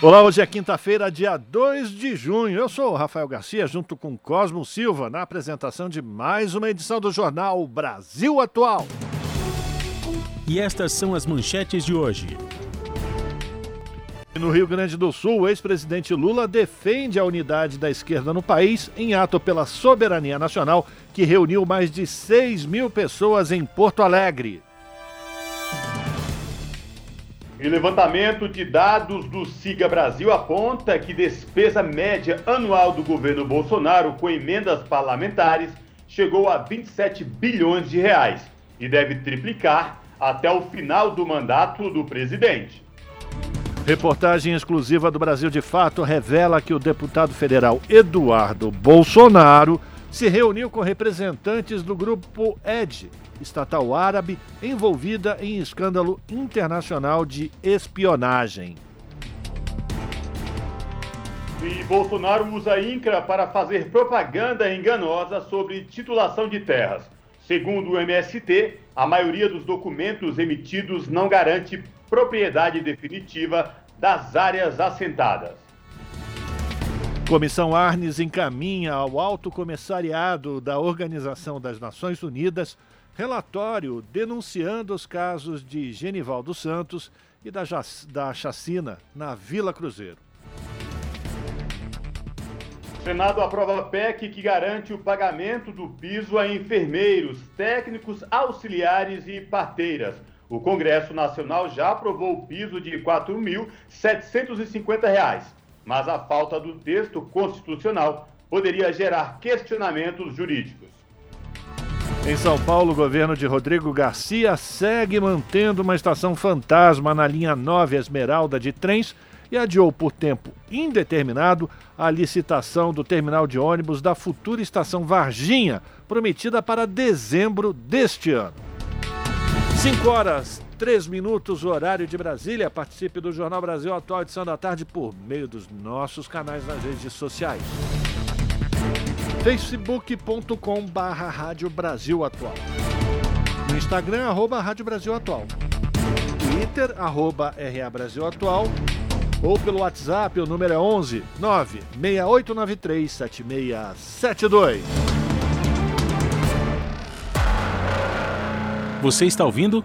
Olá, hoje é quinta-feira, dia 2 de junho. Eu sou o Rafael Garcia, junto com Cosmo Silva, na apresentação de mais uma edição do jornal Brasil Atual. E estas são as manchetes de hoje. No Rio Grande do Sul, o ex-presidente Lula defende a unidade da esquerda no país em ato pela soberania nacional que reuniu mais de 6 mil pessoas em Porto Alegre. E levantamento de dados do Siga Brasil aponta que despesa média anual do governo Bolsonaro com emendas parlamentares chegou a 27 bilhões de reais e deve triplicar até o final do mandato do presidente. Reportagem exclusiva do Brasil de Fato revela que o deputado federal Eduardo Bolsonaro se reuniu com representantes do grupo ED, estatal árabe, envolvida em escândalo internacional de espionagem. E Bolsonaro usa INCRA para fazer propaganda enganosa sobre titulação de terras. Segundo o MST, a maioria dos documentos emitidos não garante propriedade definitiva das áreas assentadas. Comissão Arnes encaminha ao Alto Comissariado da Organização das Nações Unidas relatório denunciando os casos de Genivaldo Santos e da, da chacina na Vila Cruzeiro. O Senado aprova a PEC que garante o pagamento do piso a enfermeiros, técnicos, auxiliares e parteiras. O Congresso Nacional já aprovou o piso de R$ 4.750, mas a falta do texto constitucional poderia gerar questionamentos jurídicos. Em São Paulo, o governo de Rodrigo Garcia segue mantendo uma estação fantasma na linha 9 Esmeralda de trens e adiou por tempo indeterminado a licitação do terminal de ônibus da futura estação Varginha, prometida para dezembro deste ano. 5 horas, 3 minutos, horário de Brasília. Participe do Jornal Brasil Atual, edição da tarde, por meio dos nossos canais nas redes sociais. facebook.com barra Rádio Brasil Atual. No Instagram, arroba Rádio Brasil Atual. Twitter, arroba RA Brasil Atual. Ou pelo WhatsApp, o número é 11 96893 7672. Você está ouvindo?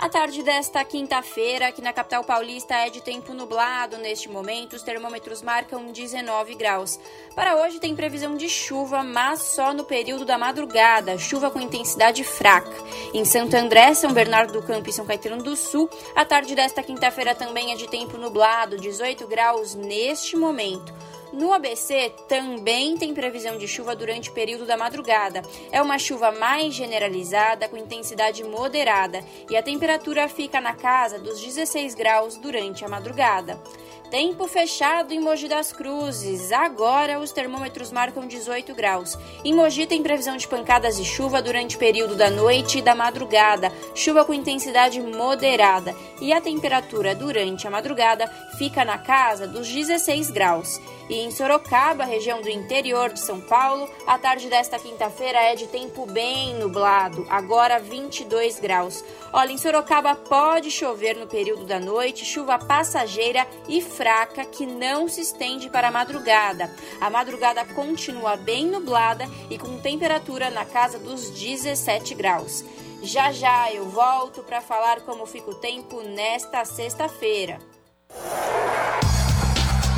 A tarde desta quinta-feira, aqui na capital paulista, é de tempo nublado. Neste momento, os termômetros marcam 19 graus. Para hoje, tem previsão de chuva, mas só no período da madrugada, chuva com intensidade fraca. Em Santo André, São Bernardo do Campo e São Caetano do Sul, a tarde desta quinta-feira também é de tempo nublado, 18 graus neste momento. No ABC também tem previsão de chuva durante o período da madrugada. É uma chuva mais generalizada, com intensidade moderada, e a temperatura fica na casa dos 16 graus durante a madrugada. Tempo fechado em Mogi das Cruzes. Agora os termômetros marcam 18 graus. Em Mogi tem previsão de pancadas de chuva durante o período da noite e da madrugada. Chuva com intensidade moderada. E a temperatura durante a madrugada fica na casa dos 16 graus. E em Sorocaba, região do interior de São Paulo, a tarde desta quinta-feira é de tempo bem nublado, agora 22 graus. Olha, em Sorocaba pode chover no período da noite, chuva passageira e fraca que não se estende para a madrugada. A madrugada continua bem nublada e com temperatura na casa dos 17 graus. Já já eu volto para falar como fica o tempo nesta sexta-feira.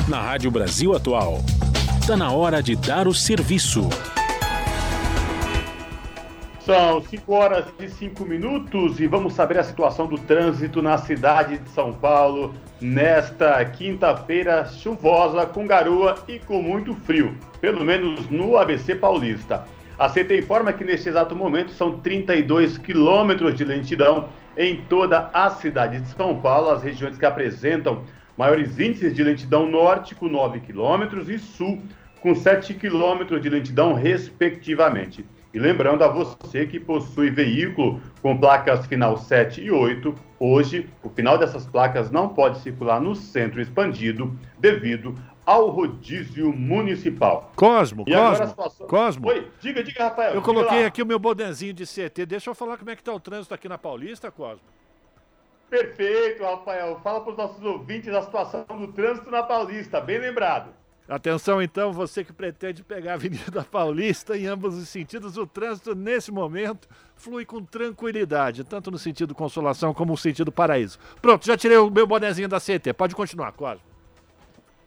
Na Rádio Brasil Atual. Está na hora de dar o serviço. São 5 horas e 5 minutos e vamos saber a situação do trânsito na cidade de São Paulo nesta quinta-feira chuvosa, com garoa e com muito frio, pelo menos no ABC Paulista. A CT informa que neste exato momento são 32 quilômetros de lentidão em toda a cidade de São Paulo, as regiões que apresentam maiores índices de lentidão norte com 9 quilômetros e sul com 7 quilômetros de lentidão, respectivamente. E lembrando a você que possui veículo com placas final 7 e 8, hoje o final dessas placas não pode circular no centro expandido devido ao rodízio municipal. Cosmo, e Cosmo, situação... Cosmo. Oi, diga, diga, Rafael. Eu coloquei aqui o meu bonezinho de CT. Deixa eu falar como é que está o trânsito aqui na Paulista, Cosmo. Perfeito, Rafael. Fala para os nossos ouvintes a situação do trânsito na Paulista, bem lembrado. Atenção então, você que pretende pegar a Avenida Paulista em ambos os sentidos, o trânsito nesse momento flui com tranquilidade, tanto no sentido consolação como no sentido paraíso. Pronto, já tirei o meu bonezinho da CT, pode continuar, Cosmo.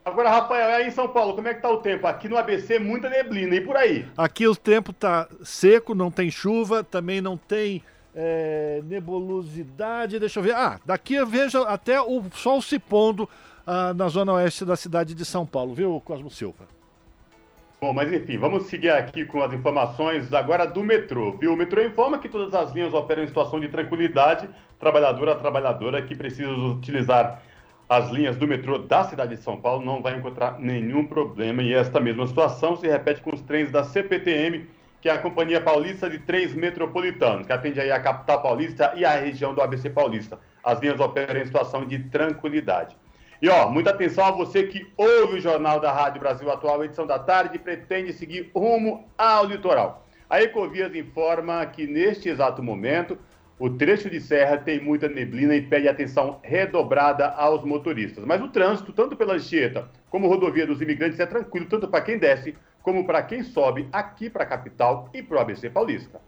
Agora, Rafael, aí em São Paulo, como é que tá o tempo? Aqui no ABC, muita neblina, e por aí? Aqui o tempo tá seco, não tem chuva, também não tem é, nebulosidade, deixa eu ver. Ah, daqui eu vejo até o sol se pondo ah, na zona oeste da cidade de São Paulo, viu, Cosmo Silva? Bom, mas enfim, vamos seguir aqui com as informações agora do metrô, viu? O metrô informa que todas as linhas operam em situação de tranquilidade, trabalhadora a trabalhadora que precisa utilizar as linhas do metrô da cidade de São Paulo não vai encontrar nenhum problema e esta mesma situação se repete com os trens da CPTM, que é a Companhia Paulista de Trens Metropolitanos, que atende aí a capital paulista e a região do ABC Paulista. As linhas operam em situação de tranquilidade. E ó, muita atenção a você que ouve o Jornal da Rádio Brasil Atual, edição da tarde, e pretende seguir rumo ao litoral. A Ecovias informa que neste exato momento o trecho de serra tem muita neblina e pede atenção redobrada aos motoristas. Mas o trânsito, tanto pela Anchieta como rodovia dos imigrantes, é tranquilo, tanto para quem desce como para quem sobe aqui para a capital e para o ABC Paulista.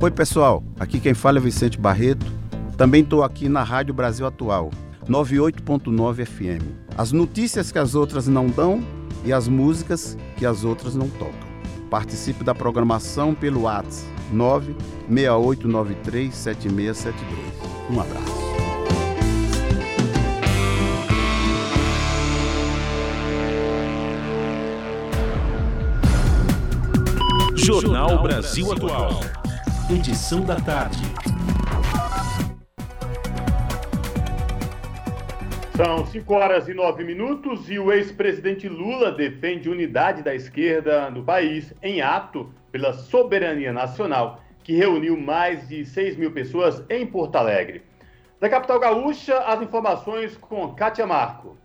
Oi, pessoal. Aqui quem fala é Vicente Barreto também estou aqui na Rádio Brasil Atual, 98.9 FM. As notícias que as outras não dão e as músicas que as outras não tocam. Participe da programação pelo WhatsApp 968937672. Um abraço. Jornal Brasil Atual. Edição da tarde. São 5 horas e 9 minutos e o ex-presidente Lula defende unidade da esquerda no país em ato pela soberania nacional, que reuniu mais de 6 mil pessoas em Porto Alegre. Da capital gaúcha, as informações com Kátia Marco.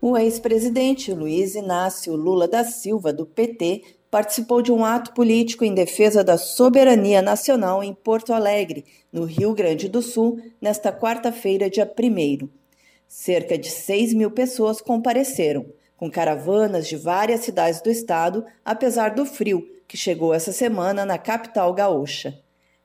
O ex-presidente Luiz Inácio Lula da Silva, do PT, participou de um ato político em defesa da soberania nacional em Porto Alegre, no Rio Grande do Sul, nesta quarta-feira, dia 1. Cerca de 6 mil pessoas compareceram, com caravanas de várias cidades do estado, apesar do frio que chegou essa semana na capital gaúcha.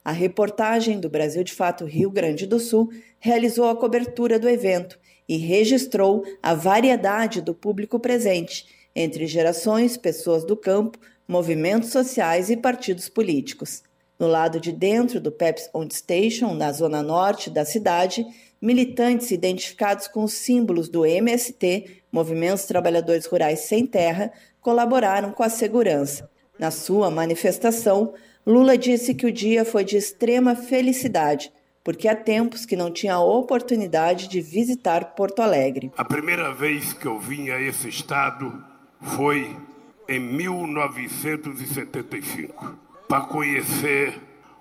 A reportagem do Brasil de Fato Rio Grande do Sul realizou a cobertura do evento e registrou a variedade do público presente, entre gerações, pessoas do campo, movimentos sociais e partidos políticos. No lado de dentro do Pepsi On Station, na zona norte da cidade, militantes identificados com os símbolos do MST, Movimentos Trabalhadores Rurais Sem Terra, colaboraram com a segurança. Na sua manifestação, Lula disse que o dia foi de extrema felicidade, porque há tempos que não tinha a oportunidade de visitar Porto Alegre. A primeira vez que eu vim a esse estado foi em 1975, para conhecer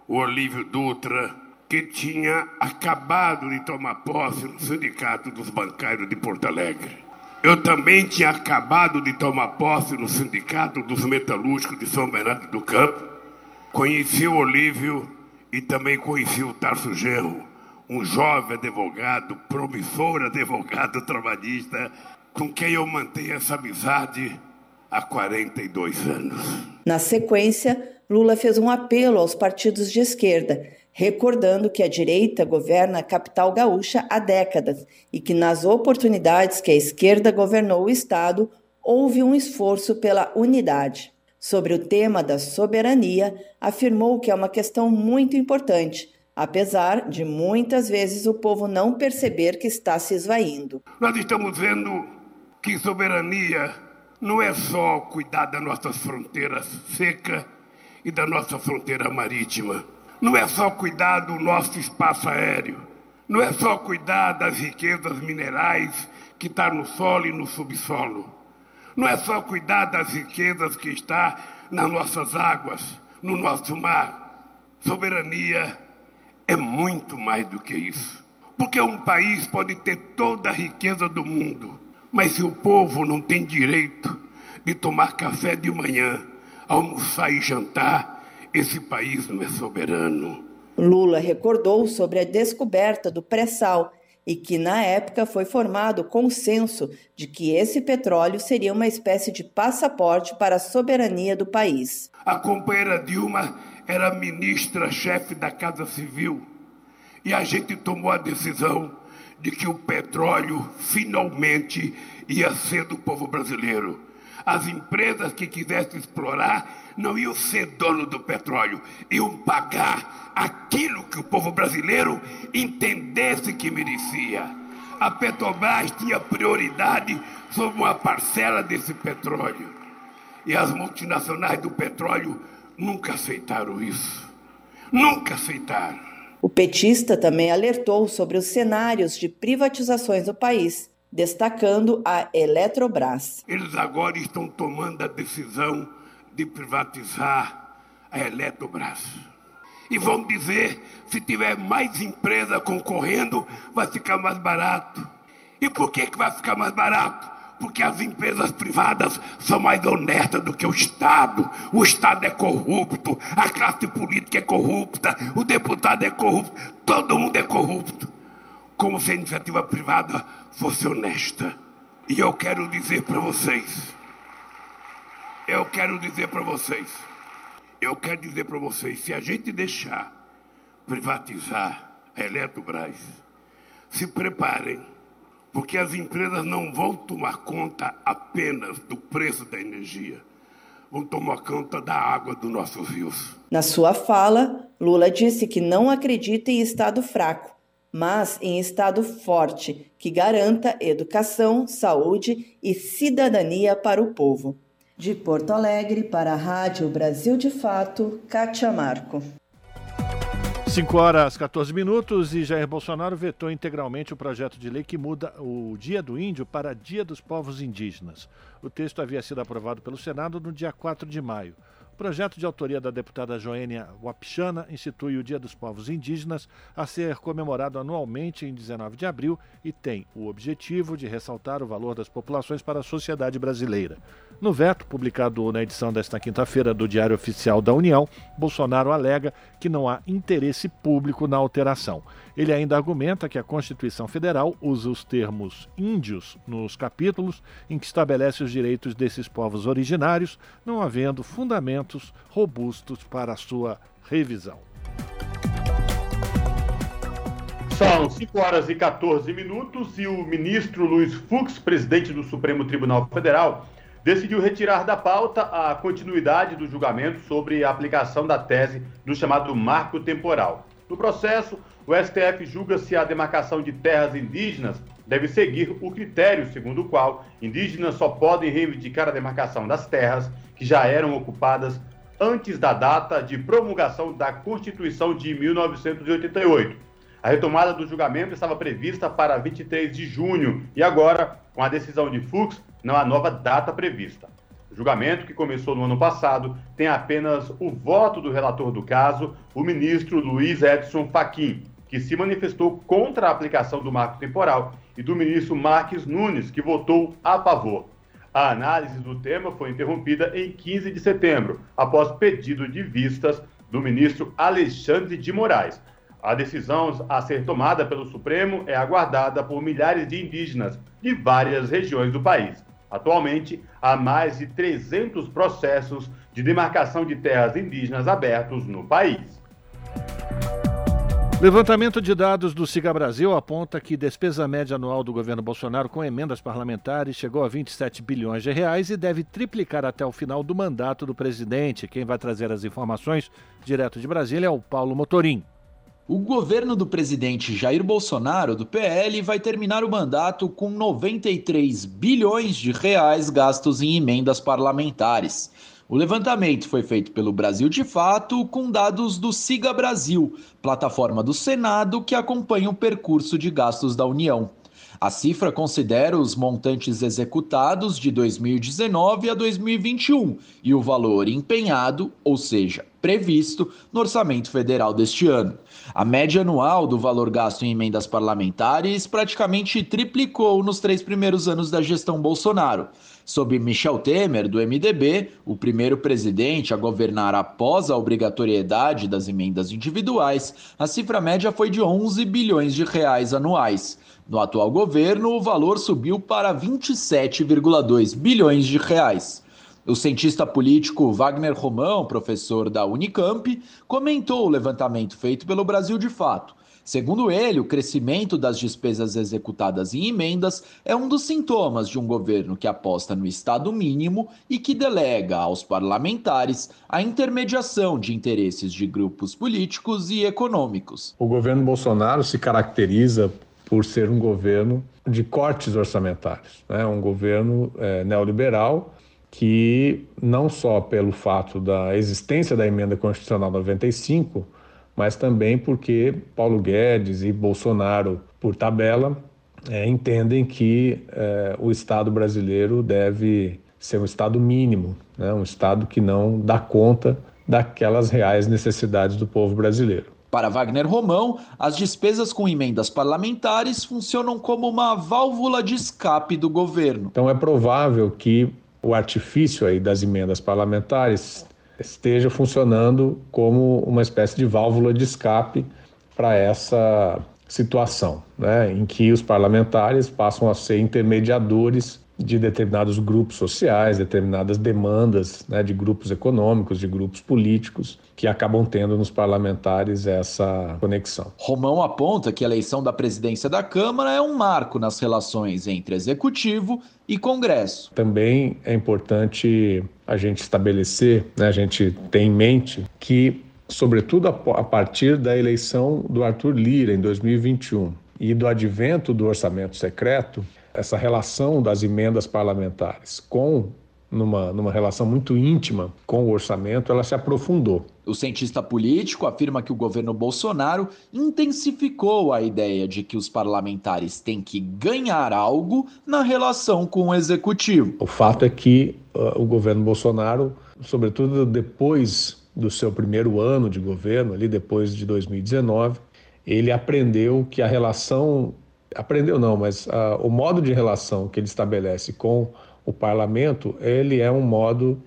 o Olívio Dutra, que tinha acabado de tomar posse no Sindicato dos Bancários de Porto Alegre. Eu também tinha acabado de tomar posse no Sindicato dos Metalúrgicos de São Bernardo do Campo. Conheci o Olívio e também conheci o Tarso Gerro, um jovem advogado, promissor advogado trabalhista, com quem eu mantenho essa amizade há 42 anos. Na sequência, Lula fez um apelo aos partidos de esquerda recordando que a direita governa a capital gaúcha há décadas e que nas oportunidades que a esquerda governou o Estado, houve um esforço pela unidade. Sobre o tema da soberania, afirmou que é uma questão muito importante, apesar de muitas vezes o povo não perceber que está se esvaindo. Nós estamos vendo que soberania não é só cuidar das nossas fronteiras secas e da nossa fronteira marítima. Não é só cuidar do nosso espaço aéreo. Não é só cuidar das riquezas minerais que está no solo e no subsolo. Não é só cuidar das riquezas que está nas nossas águas, no nosso mar. Soberania é muito mais do que isso. Porque um país pode ter toda a riqueza do mundo, mas se o povo não tem direito de tomar café de manhã, almoçar e jantar, esse país não é soberano. Lula recordou sobre a descoberta do pré-sal e que, na época, foi formado o consenso de que esse petróleo seria uma espécie de passaporte para a soberania do país. A companheira Dilma era ministra-chefe da Casa Civil e a gente tomou a decisão de que o petróleo finalmente ia ser do povo brasileiro. As empresas que quisessem explorar não iam ser dono do petróleo, iam pagar aquilo que o povo brasileiro entendesse que merecia. A Petrobras tinha prioridade sobre uma parcela desse petróleo. E as multinacionais do petróleo nunca aceitaram isso. Nunca aceitaram. O petista também alertou sobre os cenários de privatizações no país, destacando a Eletrobras. Eles agora estão tomando a decisão de privatizar a Eletrobras. E vão dizer, se tiver mais empresa concorrendo, vai ficar mais barato. E por que, que vai ficar mais barato? Porque as empresas privadas são mais honestas do que o Estado. O Estado é corrupto, a classe política é corrupta, o deputado é corrupto, todo mundo é corrupto. Como se a iniciativa privada fosse honesta. E eu quero dizer para vocês, eu quero dizer para vocês, eu quero dizer para vocês, se a gente deixar privatizar a Eletrobras, se preparem, porque as empresas não vão tomar conta apenas do preço da energia, vão tomar conta da água dos nossos rios. Na sua fala, Lula disse que não acredita em Estado fraco, mas em Estado forte, que garanta educação, saúde e cidadania para o povo. De Porto Alegre para a Rádio Brasil de Fato, Kátia Marco. 5 horas 14 minutos e Jair Bolsonaro vetou integralmente o projeto de lei que muda o Dia do Índio para Dia dos Povos Indígenas. O texto havia sido aprovado pelo Senado no dia 4 de maio projeto de autoria da deputada Joênia Wapichana institui o Dia dos Povos Indígenas a ser comemorado anualmente em 19 de abril e tem o objetivo de ressaltar o valor das populações para a sociedade brasileira. No veto, publicado na edição desta quinta-feira do Diário Oficial da União, Bolsonaro alega que não há interesse público na alteração. Ele ainda argumenta que a Constituição Federal usa os termos índios nos capítulos em que estabelece os direitos desses povos originários, não havendo fundamentos robustos para sua revisão. São 5 horas e 14 minutos e o ministro Luiz Fux, presidente do Supremo Tribunal Federal, decidiu retirar da pauta a continuidade do julgamento sobre a aplicação da tese do chamado marco temporal. No processo, o STF julga se a demarcação de terras indígenas deve seguir o critério segundo o qual indígenas só podem reivindicar a demarcação das terras que já eram ocupadas antes da data de promulgação da Constituição de 1988. A retomada do julgamento estava prevista para 23 de junho e agora, com a decisão de Fux, não há nova data prevista. O julgamento, que começou no ano passado, tem apenas o voto do relator do caso, o ministro Luiz Edson Fachin, que se manifestou contra a aplicação do marco temporal, e do ministro Marques Nunes, que votou a favor. A análise do tema foi interrompida em 15 de setembro, após pedido de vistas do ministro Alexandre de Moraes. A decisão a ser tomada pelo Supremo é aguardada por milhares de indígenas de várias regiões do país. Atualmente, há mais de 300 processos de demarcação de terras indígenas abertos no país. Levantamento de dados do Siga Brasil aponta que despesa média anual do governo Bolsonaro com emendas parlamentares chegou a 27 bilhões de reais e deve triplicar até o final do mandato do presidente. Quem vai trazer as informações direto de Brasília é o Paulo Motorim. O governo do presidente Jair Bolsonaro, do PL, vai terminar o mandato com 93 bilhões de reais gastos em emendas parlamentares. O levantamento foi feito pelo Brasil de Fato com dados do Siga Brasil, plataforma do Senado que acompanha o percurso de gastos da União. A cifra considera os montantes executados de 2019 a 2021 e o valor empenhado, ou seja, previsto, no orçamento federal deste ano. A média anual do valor gasto em emendas parlamentares praticamente triplicou nos três primeiros anos da gestão Bolsonaro. Sob Michel Temer, do MDB, o primeiro presidente a governar após a obrigatoriedade das emendas individuais, a cifra média foi de 11 bilhões de reais anuais. No atual governo, o valor subiu para 27,2 bilhões de reais. O cientista político Wagner Romão, professor da Unicamp, comentou o levantamento feito pelo Brasil de Fato Segundo ele, o crescimento das despesas executadas em emendas é um dos sintomas de um governo que aposta no Estado mínimo e que delega aos parlamentares a intermediação de interesses de grupos políticos e econômicos. O governo Bolsonaro se caracteriza por ser um governo de cortes orçamentários, né? um governo é, neoliberal que, não só pelo fato da existência da emenda constitucional 95, mas também porque Paulo Guedes e Bolsonaro, por tabela, é, entendem que é, o Estado brasileiro deve ser um Estado mínimo, né? um Estado que não dá conta daquelas reais necessidades do povo brasileiro. Para Wagner Romão, as despesas com emendas parlamentares funcionam como uma válvula de escape do governo. Então é provável que o artifício aí das emendas parlamentares esteja funcionando como uma espécie de válvula de escape para essa situação, né, em que os parlamentares passam a ser intermediadores de determinados grupos sociais, determinadas demandas né, de grupos econômicos, de grupos políticos, que acabam tendo nos parlamentares essa conexão. Romão aponta que a eleição da presidência da Câmara é um marco nas relações entre Executivo e Congresso. Também é importante a gente estabelecer, né, a gente tem em mente que, sobretudo a partir da eleição do Arthur Lira em 2021 e do advento do orçamento secreto, essa relação das emendas parlamentares com numa, numa relação muito íntima com o orçamento, ela se aprofundou. O cientista político afirma que o governo Bolsonaro intensificou a ideia de que os parlamentares têm que ganhar algo na relação com o executivo. O fato é que uh, o governo Bolsonaro, sobretudo depois do seu primeiro ano de governo, ali depois de 2019, ele aprendeu que a relação aprendeu não, mas uh, o modo de relação que ele estabelece com o parlamento, ele é um modo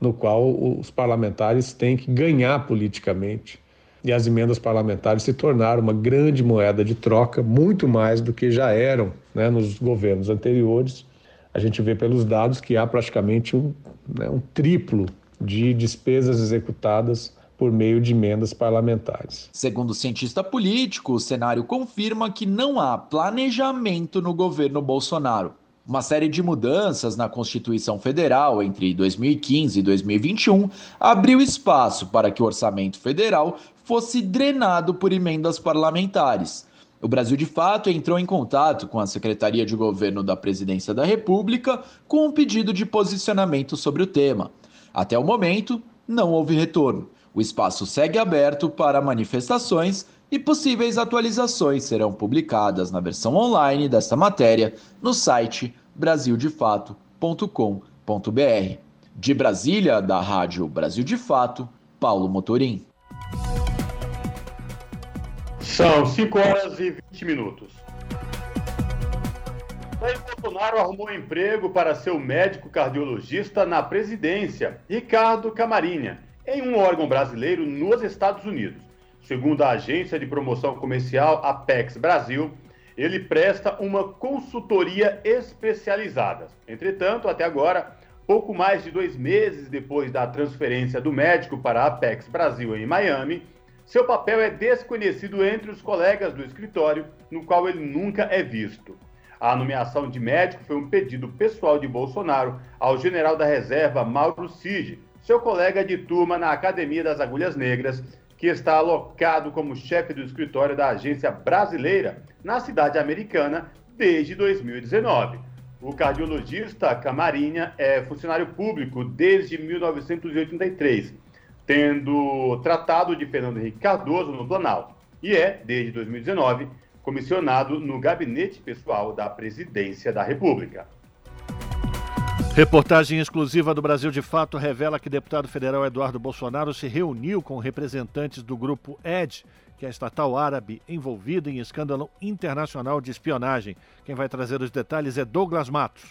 no qual os parlamentares têm que ganhar politicamente e as emendas parlamentares se tornaram uma grande moeda de troca, muito mais do que já eram né, nos governos anteriores. A gente vê pelos dados que há praticamente um, né, um triplo de despesas executadas por meio de emendas parlamentares. Segundo o cientista político, o cenário confirma que não há planejamento no governo Bolsonaro. Uma série de mudanças na Constituição Federal entre 2015 e 2021 abriu espaço para que o orçamento federal fosse drenado por emendas parlamentares. O Brasil de Fato entrou em contato com a Secretaria de Governo da Presidência da República com um pedido de posicionamento sobre o tema. Até o momento, não houve retorno. O espaço segue aberto para manifestações e possíveis atualizações serão publicadas na versão online desta matéria no site brasildefato.com.br. De Brasília, da Rádio Brasil de Fato, Paulo Motorim. São 5 horas e 20 minutos. Jair Bolsonaro arrumou emprego para seu médico cardiologista na presidência, Ricardo Camarinha em um órgão brasileiro nos Estados Unidos. Segundo a agência de promoção comercial Apex Brasil, ele presta uma consultoria especializada. Entretanto, até agora, pouco mais de dois meses depois da transferência do médico para a Apex Brasil em Miami, Seu papel é desconhecido entre os colegas do escritório, no qual ele nunca é visto. A nomeação de médico foi um pedido pessoal de Bolsonaro ao general da reserva Mauro Cid, seu colega de turma na Academia das Agulhas Negras, que está alocado como chefe do escritório da agência brasileira na cidade americana desde 2019. O cardiologista Camarinha é funcionário público desde 1983, tendo tratado de Fernando Henrique Cardoso no Planalto, e é, desde 2019, comissionado no gabinete pessoal da Presidência da República. Reportagem exclusiva do Brasil de Fato revela que deputado federal Eduardo Bolsonaro se reuniu com representantes do grupo ED, que é a estatal árabe envolvida em escândalo internacional de espionagem. Quem vai trazer os detalhes é Douglas Matos.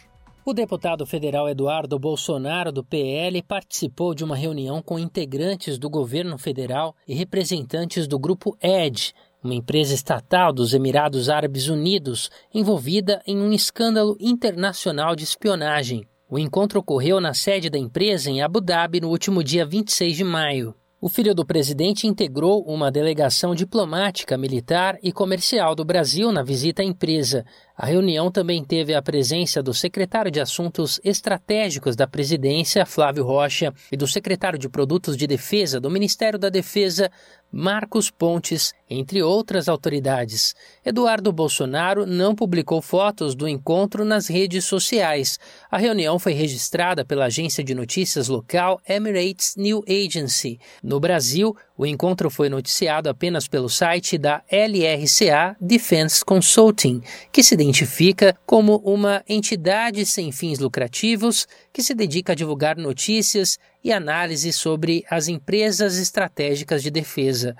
O deputado federal Eduardo Bolsonaro, do PL, participou de uma reunião com integrantes do governo federal e representantes do grupo ED, uma empresa estatal dos Emirados Árabes Unidos envolvida em um escândalo internacional de espionagem. O encontro ocorreu na sede da empresa em Abu Dhabi no último dia 26 de maio. O filho do presidente integrou uma delegação diplomática, militar e comercial do Brasil na visita à empresa. A reunião também teve a presença do secretário de Assuntos Estratégicos da presidência, Flávio Rocha, e do secretário de Produtos de Defesa do Ministério da Defesa, Marcos Pontes, entre outras autoridades. Eduardo Bolsonaro não publicou fotos do encontro nas redes sociais. A reunião foi registrada pela agência de notícias local Emirates News Agency. No Brasil, o encontro foi noticiado apenas pelo site da LRCA Defense Consulting, que se identifica como uma entidade sem fins lucrativos que se dedica a divulgar notícias e análises sobre as empresas estratégicas de defesa.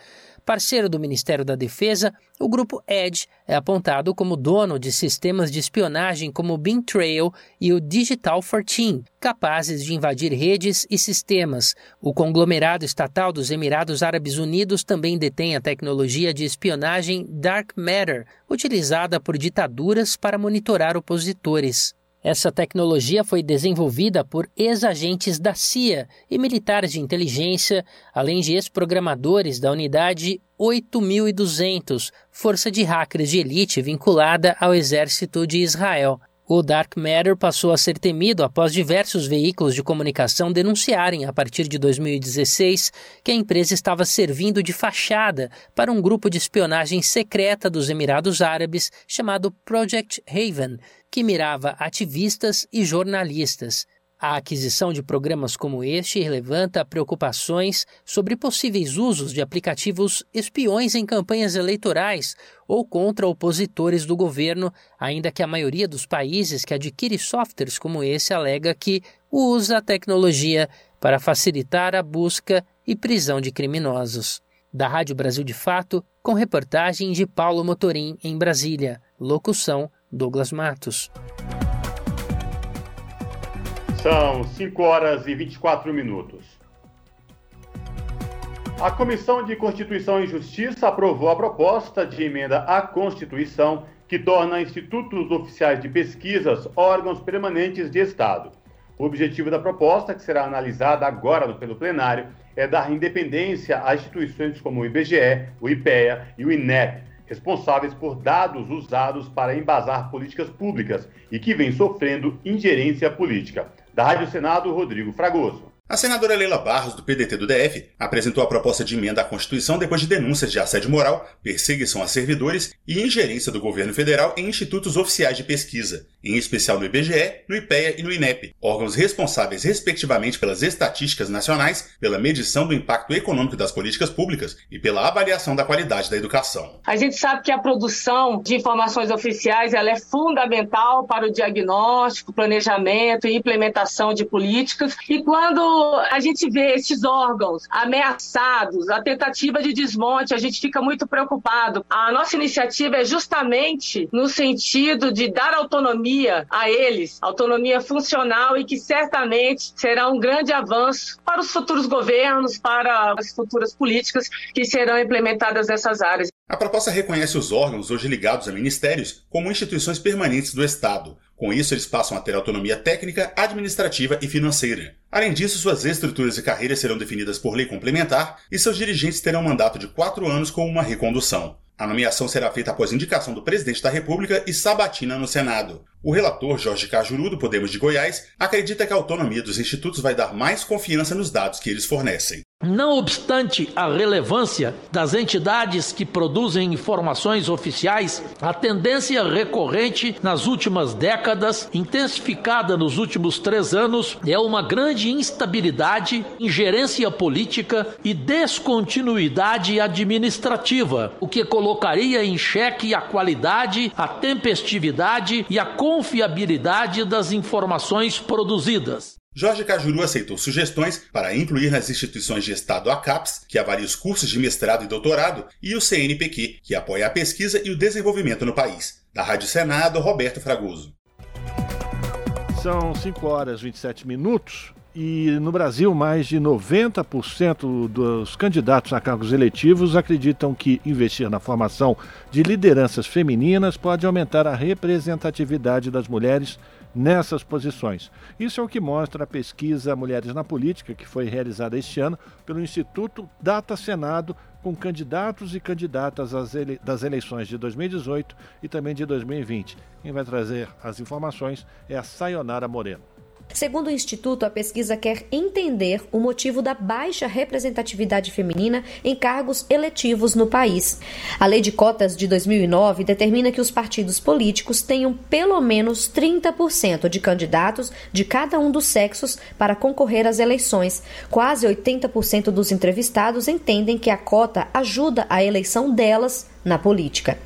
Parceiro do Ministério da Defesa, o grupo Edge é apontado como dono de sistemas de espionagem como o Trail e o Digital 14, capazes de invadir redes e sistemas. O conglomerado estatal dos Emirados Árabes Unidos também detém a tecnologia de espionagem Dark Matter, utilizada por ditaduras para monitorar opositores. Essa tecnologia foi desenvolvida por ex-agentes da CIA e militares de inteligência, além de ex-programadores da unidade 8200, força de hackers de elite vinculada ao exército de Israel. O Dark Matter passou a ser temido após diversos veículos de comunicação denunciarem, a partir de 2016, que a empresa estava servindo de fachada para um grupo de espionagem secreta dos Emirados Árabes chamado Project Haven, que mirava ativistas e jornalistas. A aquisição de programas como este levanta preocupações sobre possíveis usos de aplicativos espiões em campanhas eleitorais ou contra opositores do governo, ainda que a maioria dos países que adquire softwares como esse alega que usa a tecnologia para facilitar a busca e prisão de criminosos. Da Rádio Brasil de Fato, com reportagem de Paulo Motorim em Brasília. Locução Douglas Matos. São 5 horas e 24 minutos. A Comissão de Constituição e Justiça aprovou a proposta de emenda à Constituição que torna institutos oficiais de pesquisas órgãos permanentes de Estado. O objetivo da proposta, que será analisada agora pelo plenário, é dar independência a instituições como o IBGE, o IPEA e o INEP, responsáveis por dados usados para embasar políticas públicas e que vem sofrendo ingerência política. Da Rádio Senado, Rodrigo Fragoso. A senadora Leila Barros, do PDT do DF, apresentou a proposta de emenda à Constituição depois de denúncias de assédio moral, perseguição a servidores e ingerência do governo federal em institutos oficiais de pesquisa, em especial no IBGE, no IPEA e no INEP, órgãos responsáveis respectivamente pelas estatísticas nacionais, pela medição do impacto econômico das políticas públicas e pela avaliação da qualidade da educação. A gente sabe que a produção de informações oficiais ela é fundamental para o diagnóstico, planejamento e implementação de políticas e quando a gente vê esses órgãos ameaçados, a tentativa de desmonte, a gente fica muito preocupado. A nossa iniciativa é justamente no sentido de dar autonomia a eles, autonomia funcional e que certamente será um grande avanço para os futuros governos, para as futuras políticas que serão implementadas nessas áreas. A proposta reconhece os órgãos hoje ligados a ministérios como instituições permanentes do Estado. Com isso, eles passam a ter autonomia técnica, administrativa e financeira. Além disso, suas estruturas e carreiras serão definidas por lei complementar e seus dirigentes terão um mandato de quatro anos com uma recondução. A nomeação será feita após indicação do presidente da República e sabatina no Senado. O relator Jorge Cajuru, do Podemos de Goiás, acredita que a autonomia dos institutos vai dar mais confiança nos dados que eles fornecem. Não obstante a relevância das entidades que produzem informações oficiais, a tendência recorrente nas últimas décadas, intensificada nos últimos três anos, é uma grande instabilidade, ingerência política e descontinuidade administrativa, o que colocaria em xeque a qualidade, a tempestividade e a confiabilidade das informações produzidas. Jorge Cajuru aceitou sugestões para incluir nas instituições de Estado a CAPES, que avalia os cursos de mestrado e doutorado, e o CNPq, que apoia a pesquisa e o desenvolvimento no país. Da Rádio Senado, Roberto Fragoso. São 5 horas e 27 minutos e no Brasil mais de 90% dos candidatos a cargos eletivos acreditam que investir na formação de lideranças femininas pode aumentar a representatividade das mulheres nessas posições. Isso é o que mostra a pesquisa Mulheres na Política, que foi realizada este ano pelo Instituto Data Senado, com candidatos e candidatas das eleições de 2018 e também de 2020. Quem vai trazer as informações é a Sayonara Moreno. Segundo o Instituto, a pesquisa quer entender o motivo da baixa representatividade feminina em cargos eletivos no país. A Lei de Cotas de 2009 determina que os partidos políticos tenham pelo menos 30% de candidatos de cada um dos sexos para concorrer às eleições. Quase 80% dos entrevistados entendem que a cota ajuda a eleição delas na política.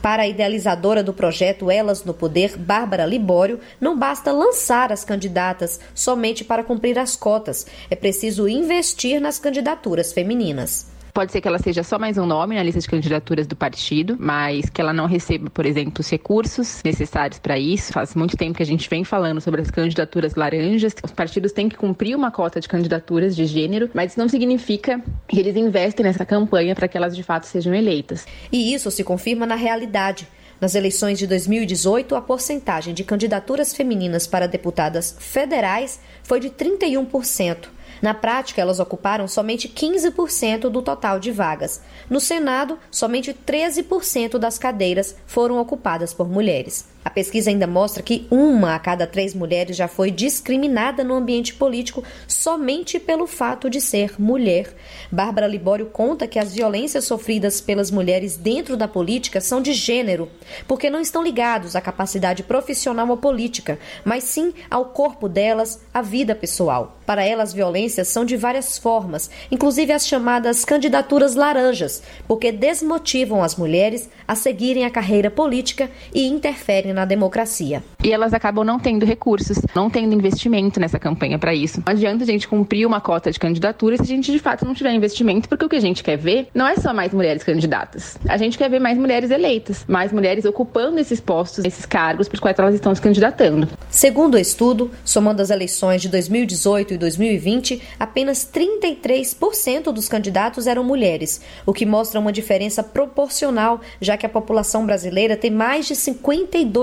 Para a idealizadora do projeto Elas no Poder, Bárbara Libório, não basta lançar as candidatas somente para cumprir as cotas, é preciso investir nas candidaturas femininas. Pode ser que ela seja só mais um nome na lista de candidaturas do partido, mas que ela não receba, por exemplo, os recursos necessários para isso. Faz muito tempo que a gente vem falando sobre as candidaturas laranjas. Os partidos têm que cumprir uma cota de candidaturas de gênero, mas isso não significa que eles investem nessa campanha para que elas de fato sejam eleitas. E isso se confirma na realidade. Nas eleições de 2018, a porcentagem de candidaturas femininas para deputadas federais foi de 31%. Na prática, elas ocuparam somente 15% do total de vagas. No Senado, somente 13% das cadeiras foram ocupadas por mulheres. A pesquisa ainda mostra que uma a cada três mulheres já foi discriminada no ambiente político somente pelo fato de ser mulher. Bárbara Libório conta que as violências sofridas pelas mulheres dentro da política são de gênero, porque não estão ligados à capacidade profissional ou política, mas sim ao corpo delas, à vida pessoal. Para elas, as violências são de várias formas, inclusive as chamadas candidaturas laranjas, porque desmotivam as mulheres a seguirem a carreira política e interferem na democracia. E elas acabam não tendo recursos, não tendo investimento nessa campanha para isso. Não adianta a gente cumprir uma cota de candidaturas se a gente de fato não tiver investimento, porque o que a gente quer ver não é só mais mulheres candidatas. A gente quer ver mais mulheres eleitas, mais mulheres ocupando esses postos, esses cargos por quais elas estão se candidatando. Segundo o estudo, somando as eleições de 2018 e 2020, apenas 33% dos candidatos eram mulheres, o que mostra uma diferença proporcional, já que a população brasileira tem mais de 52%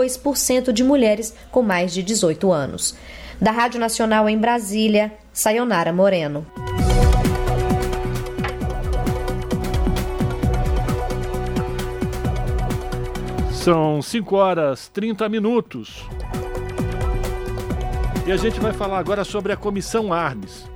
de mulheres com mais de 18 anos. Da Rádio Nacional em Brasília, Sayonara Moreno. São 5 horas 30 minutos. E a gente vai falar agora sobre a Comissão Armes,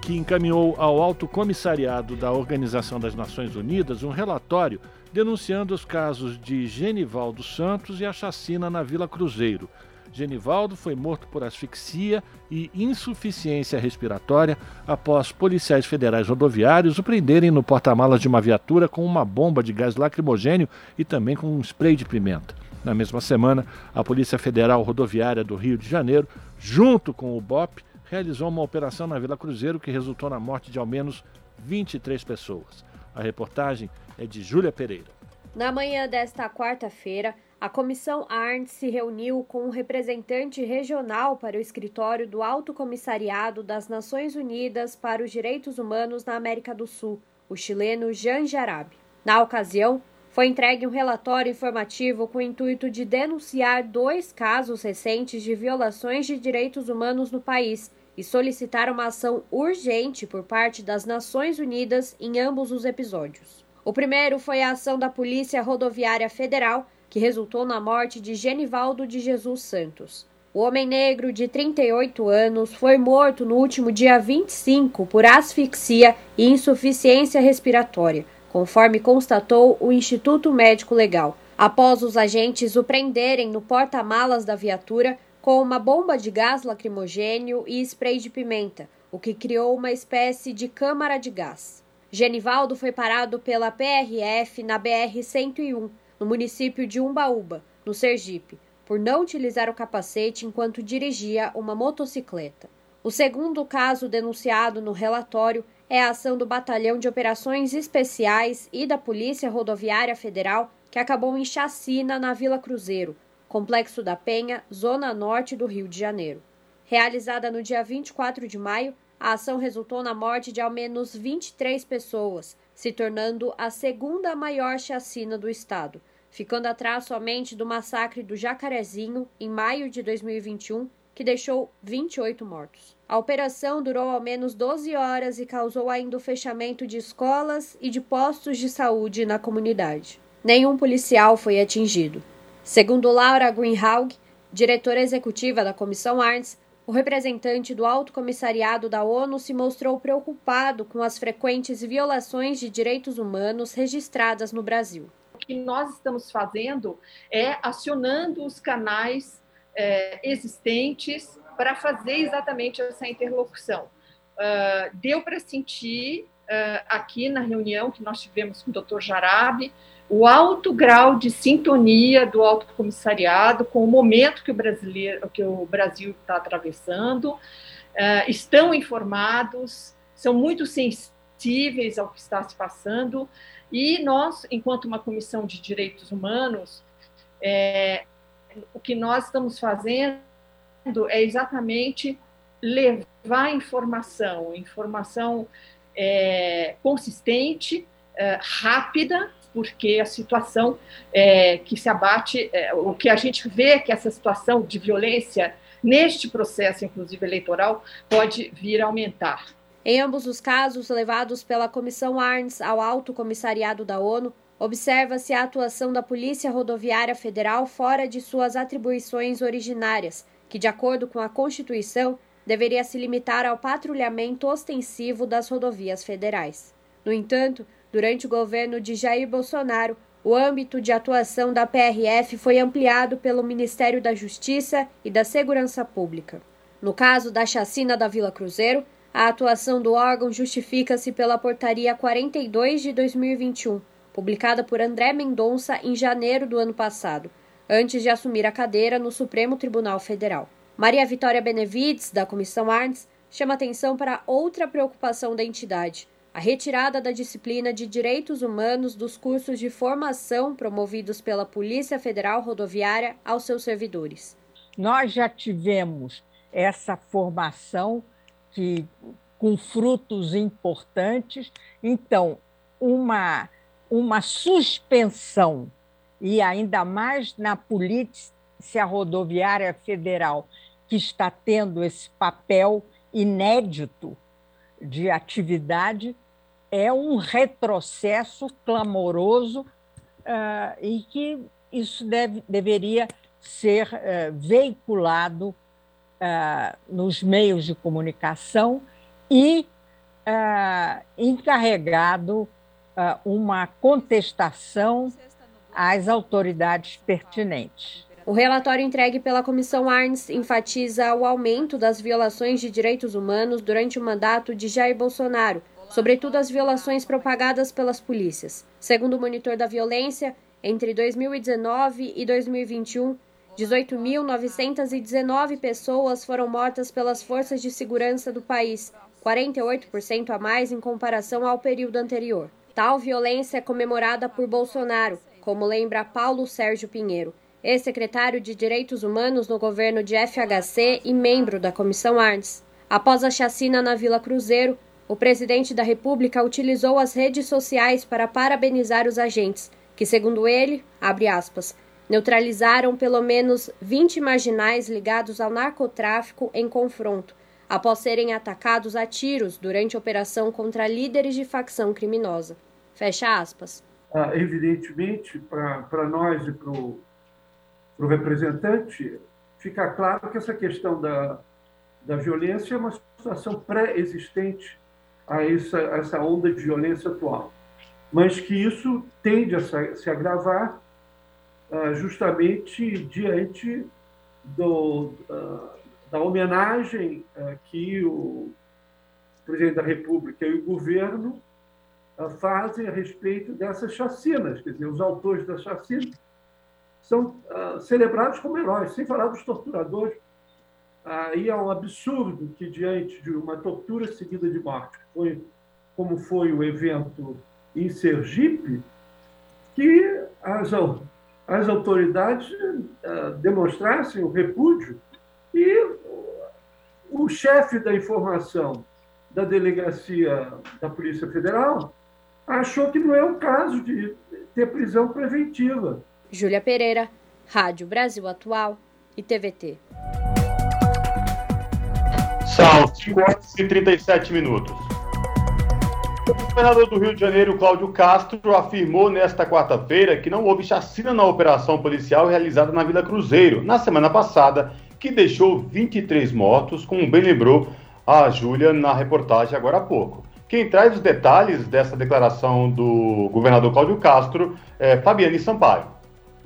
que encaminhou ao Alto Comissariado da Organização das Nações Unidas um relatório denunciando os casos de Genivaldo Santos e a chacina na Vila Cruzeiro. Genivaldo foi morto por asfixia e insuficiência respiratória após policiais federais rodoviários o prenderem no porta-malas de uma viatura com uma bomba de gás lacrimogênio e também com um spray de pimenta. Na mesma semana, a Polícia Federal Rodoviária do Rio de Janeiro, junto com o BOP, realizou uma operação na Vila Cruzeiro que resultou na morte de ao menos 23 pessoas. A reportagem é de Júlia Pereira. Na manhã desta quarta-feira, a Comissão Arns se reuniu com um representante regional para o escritório do Alto Comissariado das Nações Unidas para os Direitos Humanos na América do Sul, o chileno Jean Jarabe. Na ocasião, foi entregue um relatório informativo com o intuito de denunciar dois casos recentes de violações de direitos humanos no país e solicitaram uma ação urgente por parte das Nações Unidas em ambos os episódios. O primeiro foi a ação da Polícia Rodoviária Federal, que resultou na morte de Genivaldo de Jesus Santos. O homem negro de 38 anos foi morto no último dia 25 por asfixia e insuficiência respiratória, conforme constatou o Instituto Médico Legal, após os agentes o prenderem no porta-malas da viatura com uma bomba de gás lacrimogênio e spray de pimenta, o que criou uma espécie de câmara de gás. Genivaldo foi parado pela PRF na BR-101, no município de Umbaúba, no Sergipe, por não utilizar o capacete enquanto dirigia uma motocicleta. O segundo caso denunciado no relatório é a ação do Batalhão de Operações Especiais e da Polícia Rodoviária Federal, que acabou em chacina na Vila Cruzeiro, Complexo da Penha, zona norte do Rio de Janeiro. Realizada no dia 24 de maio, a ação resultou na morte de ao menos 23 pessoas, se tornando a segunda maior chacina do estado, ficando atrás somente do massacre do Jacarezinho, em maio de 2021, que deixou 28 mortos. A operação durou ao menos 12 horas e causou ainda o fechamento de escolas e de postos de saúde na comunidade. Nenhum policial foi atingido. Segundo Laura Greenhalgh, diretora executiva da Comissão Arns, o representante do Alto Comissariado da ONU se mostrou preocupado com as frequentes violações de direitos humanos registradas no Brasil que nós estamos fazendo é acionando os canais é, existentes para fazer exatamente essa interlocução. Uh, deu para sentir uh, aqui na reunião que nós tivemos com o Dr. Jarabe o alto grau de sintonia do Alto Comissariado com o momento que o, brasileiro, que o Brasil está atravessando, uh, estão informados, são muito sensíveis ao que está se passando e nós, enquanto uma comissão de direitos humanos, é, o que nós estamos fazendo é exatamente levar informação, informação é, consistente, é, rápida, porque a situação é, que se abate, é, o que a gente vê que essa situação de violência neste processo, inclusive eleitoral, pode vir a aumentar. Em ambos os casos levados pela Comissão Arns ao Alto Comissariado da ONU, observa-se a atuação da Polícia Rodoviária Federal fora de suas atribuições originárias, que, de acordo com a Constituição, deveria se limitar ao patrulhamento ostensivo das rodovias federais. No entanto, durante o governo de Jair Bolsonaro, o âmbito de atuação da PRF foi ampliado pelo Ministério da Justiça e da Segurança Pública. No caso da chacina da Vila Cruzeiro, a atuação do órgão justifica-se pela Portaria 42 de 2021, publicada por André Mendonça em janeiro do ano passado, antes de assumir a cadeira no Supremo Tribunal Federal. Maria Vitória Benevides, da Comissão Arns, chama atenção para outra preocupação da entidade, a retirada da disciplina de Direitos Humanos dos cursos de formação promovidos pela Polícia Federal Rodoviária aos seus servidores. Nós já tivemos essa formação que, com frutos importantes. Então, uma, uma suspensão, e ainda mais na Polícia Rodoviária Federal, que está tendo esse papel inédito de atividade, é um retrocesso clamoroso uh, e que isso deve, deveria ser uh, veiculado uh, nos meios de comunicação e encarregado uma contestação às autoridades pertinentes. O relatório entregue pela Comissão Arns enfatiza o aumento das violações de direitos humanos durante o mandato de Jair Bolsonaro, sobretudo as violações propagadas pelas polícias. Segundo o monitor da violência, entre 2019 e 2021, 18.919 pessoas foram mortas pelas forças de segurança do país, 48% a mais em comparação ao período anterior. Tal violência é comemorada por Bolsonaro, como lembra Paulo Sérgio Pinheiro, ex-secretário de Direitos Humanos no governo de FHC e membro da Comissão Arns. Após a chacina na Vila Cruzeiro, o presidente da República utilizou as redes sociais para parabenizar os agentes, que, segundo ele, abre aspas, neutralizaram pelo menos 20 marginais ligados ao narcotráfico em confronto, após serem atacados a tiros durante operação contra líderes de facção criminosa. Fecha aspas. Ah, evidentemente, para nós e para o representante, fica claro que essa questão da, da violência é uma situação pré-existente a essa, a essa onda de violência atual, mas que isso tende a se agravar uh, justamente diante do, uh, da homenagem uh, que o presidente da República e o governo fazem a respeito dessas chacinas, quer dizer, os autores das chacinas são celebrados como heróis, sem falar dos torturadores aí é um absurdo que, diante de uma tortura seguida de morte, foi, como foi o evento em Sergipe, que as, as autoridades uh, demonstrassem o repúdio e o chefe da informação da delegacia da Polícia Federal achou que não é o caso de ter prisão preventiva. Júlia Pereira, Rádio Brasil Atual e TVT. São 5 horas e 37 minutos. O governador do Rio de Janeiro, Cláudio Castro, afirmou nesta quarta-feira que não houve chacina na operação policial realizada na Vila Cruzeiro, na semana passada, que deixou 23 mortos, como bem lembrou a Júlia na reportagem agora há pouco. Quem traz os detalhes dessa declaração do governador Cláudio Castro é Fabiane Sampaio.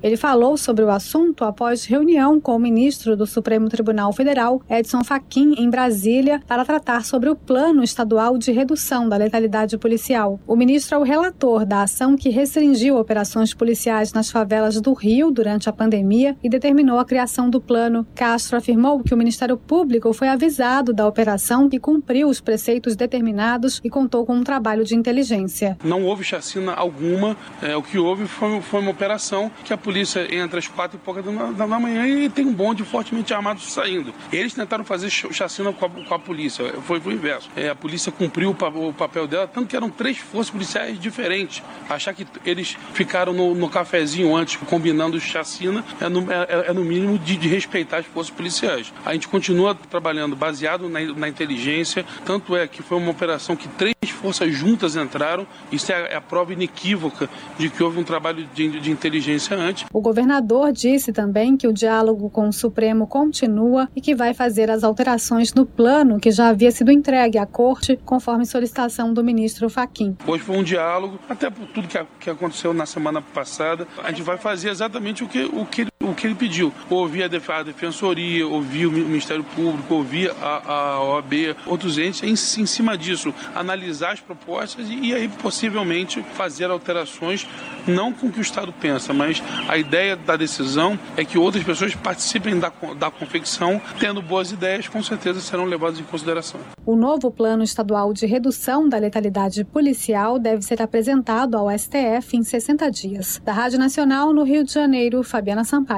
Ele falou sobre o assunto após reunião com o ministro do Supremo Tribunal Federal, Edson Fachin, em Brasília, para tratar sobre o Plano Estadual de Redução da Letalidade Policial. O ministro é o relator da ação que restringiu operações policiais nas favelas do Rio durante a pandemia e determinou a criação do plano. Castro afirmou que o Ministério Público foi avisado da operação e cumpriu os preceitos determinados e contou com um trabalho de inteligência. Não houve chacina alguma, é, o que houve foi, foi uma operação que a polícia entra às quatro e pouca da, manhã e tem um bonde fortemente armado saindo. Eles tentaram fazer chacina com a, com a polícia, foi, foi o inverso. É, a polícia cumpriu o, o, papel dela, tanto que eram três forças policiais diferentes. Achar que eles ficaram no, no cafezinho antes, combinando chacina, é no, é, é, é no mínimo de, de, respeitar as forças policiais. A gente continua trabalhando baseado na, na inteligência, tanto é que foi uma operação que três forças juntas entraram, isso é a, é a prova inequívoca de que houve um trabalho de, de inteligência antes o governador disse também que o diálogo com o Supremo continua e que vai fazer as alterações no plano que já havia sido entregue à corte, conforme solicitação do ministro Faquim. Hoje foi um diálogo, até por tudo que, que aconteceu na semana passada. A gente vai fazer exatamente o que, o que, o que ele pediu. Ouvir a, def a Defensoria, ouvir o Ministério Público, ouvir a, a OAB, outros entes, em, em cima disso, analisar as propostas e, e aí possivelmente fazer alterações, não com o que o Estado pensa, mas a ideia da decisão é que outras pessoas participem da, da confecção, tendo boas ideias, com certeza serão levadas em consideração. O novo plano estadual de redução da letalidade policial deve ser apresentado ao STF em 60 dias. Da Rádio Nacional, no Rio de Janeiro, Fabiana Sampaio.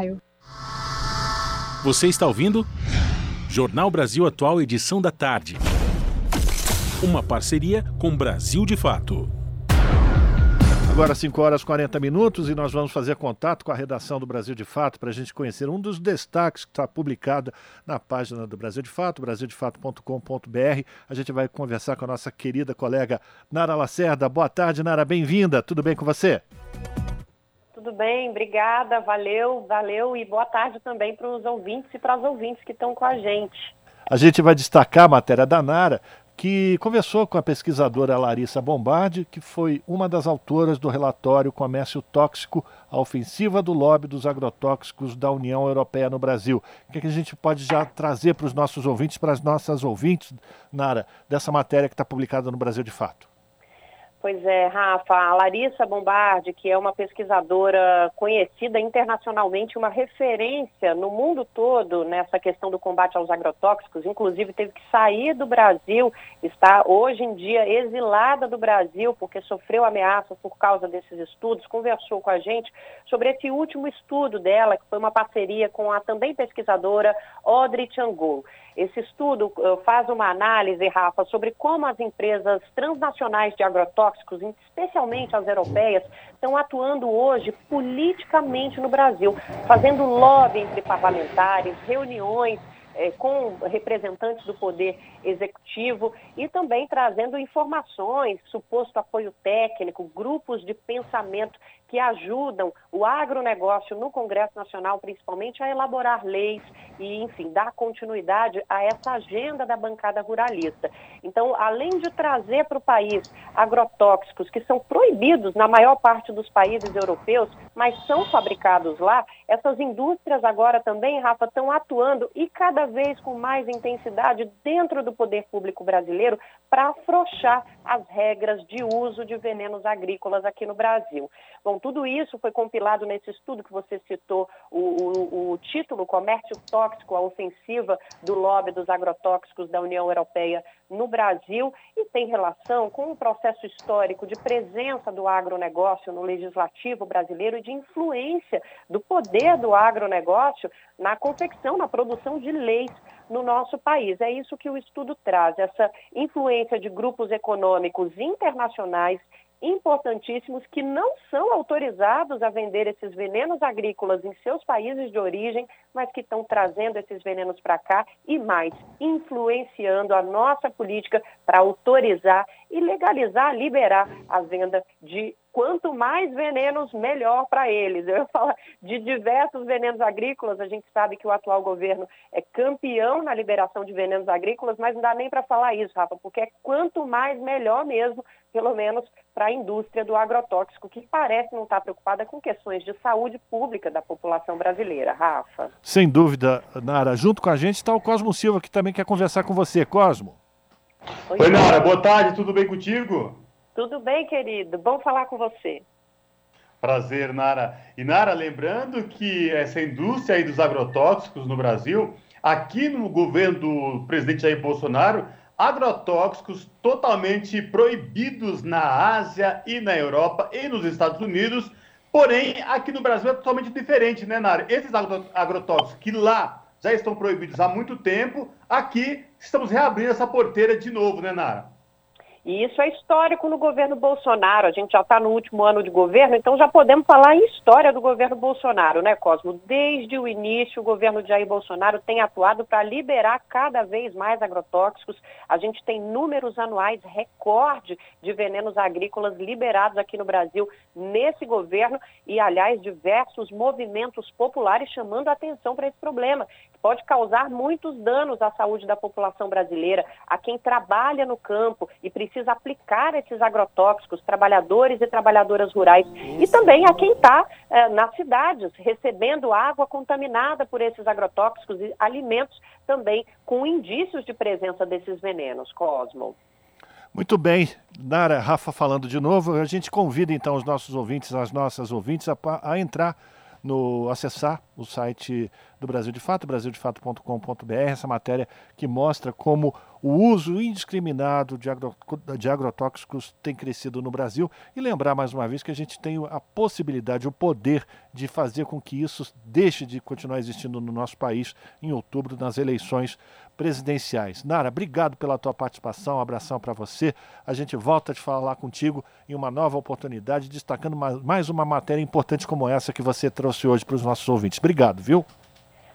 Você está ouvindo? Jornal Brasil Atual, edição da tarde. Uma parceria com Brasil de Fato. Agora 5 horas e 40 minutos e nós vamos fazer contato com a redação do Brasil de Fato para a gente conhecer um dos destaques que está publicado na página do Brasil de Fato, brasildefato.com.br. A gente vai conversar com a nossa querida colega Nara Lacerda. Boa tarde, Nara, bem-vinda. Tudo bem com você? Tudo bem, obrigada, valeu, valeu e boa tarde também para os ouvintes e para as ouvintes que estão com a gente. A gente vai destacar a matéria da Nara, que conversou com a pesquisadora Larissa Bombardi, que foi uma das autoras do relatório Comércio Tóxico, a ofensiva do lobby dos agrotóxicos da União Europeia no Brasil. O que, é que a gente pode já trazer para os nossos ouvintes, para as nossas ouvintes, Nara, dessa matéria que está publicada no Brasil de Fato? Pois é, Rafa, a Larissa Bombardi, que é uma pesquisadora conhecida internacionalmente, uma referência no mundo todo nessa questão do combate aos agrotóxicos, inclusive teve que sair do Brasil, está hoje em dia exilada do Brasil porque sofreu ameaças por causa desses estudos, conversou com a gente sobre esse último estudo dela, que foi uma parceria com a também pesquisadora Audrey Changol. Esse estudo uh, faz uma análise, Rafa, sobre como as empresas transnacionais de agrotóxicos, especialmente as europeias, estão atuando hoje politicamente no Brasil, fazendo lobby entre parlamentares, reuniões é, com representantes do poder executivo e também trazendo informações, suposto apoio técnico, grupos de pensamento que ajudam o agronegócio no Congresso Nacional, principalmente, a elaborar leis e, enfim, dar continuidade a essa agenda da bancada ruralista. Então, além de trazer para o país agrotóxicos que são proibidos na maior parte dos países europeus, mas são fabricados lá, essas indústrias agora também, Rafa, estão atuando e cada vez com mais intensidade dentro do poder público brasileiro para afrouxar as regras de uso de venenos agrícolas aqui no Brasil. Bom, tudo isso foi compilado nesse estudo que você citou, o, o, o título Comércio Tóxico, a ofensiva do lobby dos agrotóxicos da União Europeia no Brasil e tem relação com um processo histórico de presença do agronegócio no legislativo brasileiro e de influência do poder do agronegócio na confecção, na produção de leis no nosso país. É isso que o estudo traz, essa influência de grupos econômicos internacionais importantíssimos que não são autorizados a vender esses venenos agrícolas em seus países de origem, mas que estão trazendo esses venenos para cá e mais, influenciando a nossa política para autorizar e legalizar, liberar a venda de quanto mais venenos, melhor para eles. Eu falo de diversos venenos agrícolas, a gente sabe que o atual governo é campeão na liberação de venenos agrícolas, mas não dá nem para falar isso, Rafa, porque é quanto mais, melhor mesmo, pelo menos para a indústria do agrotóxico, que parece não estar preocupada com questões de saúde pública da população brasileira. Rafa. Sem dúvida, Nara. Junto com a gente está o Cosmo Silva, que também quer conversar com você. Cosmo. Oi, Oi Nara. Boa tarde, tudo bem contigo? Tudo bem, querido. Bom falar com você. Prazer, Nara. E Nara, lembrando que essa indústria aí dos agrotóxicos no Brasil, aqui no governo do presidente Jair Bolsonaro, agrotóxicos totalmente proibidos na Ásia e na Europa e nos Estados Unidos. Porém, aqui no Brasil é totalmente diferente, né, Nara? Esses agrotóxicos que lá já estão proibidos há muito tempo, aqui estamos reabrindo essa porteira de novo, né, Nara? E isso é histórico no governo Bolsonaro. A gente já está no último ano de governo, então já podemos falar em história do governo Bolsonaro, né, Cosmo? Desde o início, o governo Jair Bolsonaro tem atuado para liberar cada vez mais agrotóxicos. A gente tem números anuais recorde de venenos agrícolas liberados aqui no Brasil nesse governo e, aliás, diversos movimentos populares chamando a atenção para esse problema, que pode causar muitos danos à saúde da população brasileira, a quem trabalha no campo e precisa precisa aplicar esses agrotóxicos, trabalhadores e trabalhadoras rurais, e também a quem está eh, nas cidades, recebendo água contaminada por esses agrotóxicos e alimentos também com indícios de presença desses venenos, Cosmo. Muito bem, Nara, Rafa falando de novo, a gente convida então os nossos ouvintes, as nossas ouvintes a, a entrar no acessar o site do Brasil de Fato, brasildefato.com.br, essa matéria que mostra como o uso indiscriminado de, agro, de agrotóxicos tem crescido no Brasil e lembrar mais uma vez que a gente tem a possibilidade, o poder de fazer com que isso deixe de continuar existindo no nosso país em outubro nas eleições presidenciais. Nara, obrigado pela tua participação, um abração para você. A gente volta a falar contigo em uma nova oportunidade, destacando mais uma matéria importante como essa que você trouxe hoje para os nossos ouvintes. Obrigado, viu?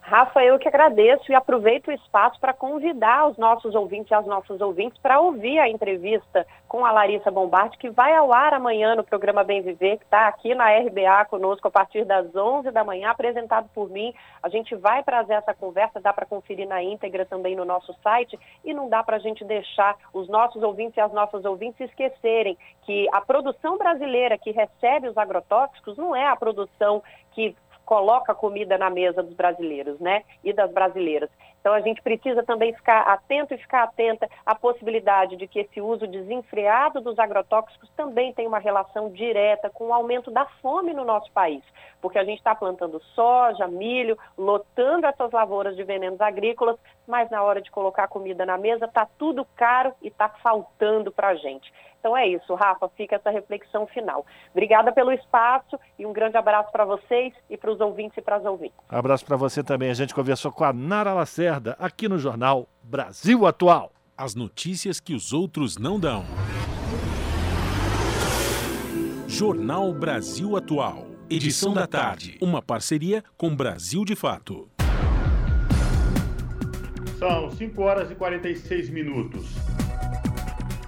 Rafa, eu que agradeço e aproveito o espaço para convidar os nossos ouvintes e as nossas ouvintes para ouvir a entrevista com a Larissa Bombardi, que vai ao ar amanhã no programa Bem Viver, que está aqui na RBA conosco a partir das 11 da manhã, apresentado por mim. A gente vai trazer essa conversa, dá para conferir na íntegra também no nosso site e não dá para a gente deixar os nossos ouvintes e as nossas ouvintes esquecerem que a produção brasileira que recebe os agrotóxicos não é a produção que coloca comida na mesa dos brasileiros, né? E das brasileiras. Então a gente precisa também ficar atento e ficar atenta à possibilidade de que esse uso desenfreado dos agrotóxicos também tem uma relação direta com o aumento da fome no nosso país, porque a gente está plantando soja, milho, lotando essas lavouras de venenos agrícolas, mas na hora de colocar comida na mesa está tudo caro e está faltando para a gente. Então é isso, Rafa, fica essa reflexão final. Obrigada pelo espaço e um grande abraço para vocês e para os ouvintes e para as ouvintes. Abraço para você também. A gente conversou com a Nara Lacerda aqui no jornal Brasil Atual. As notícias que os outros não dão. Jornal Brasil Atual. Edição da tarde. Uma parceria com Brasil de Fato. São 5 horas e 46 minutos.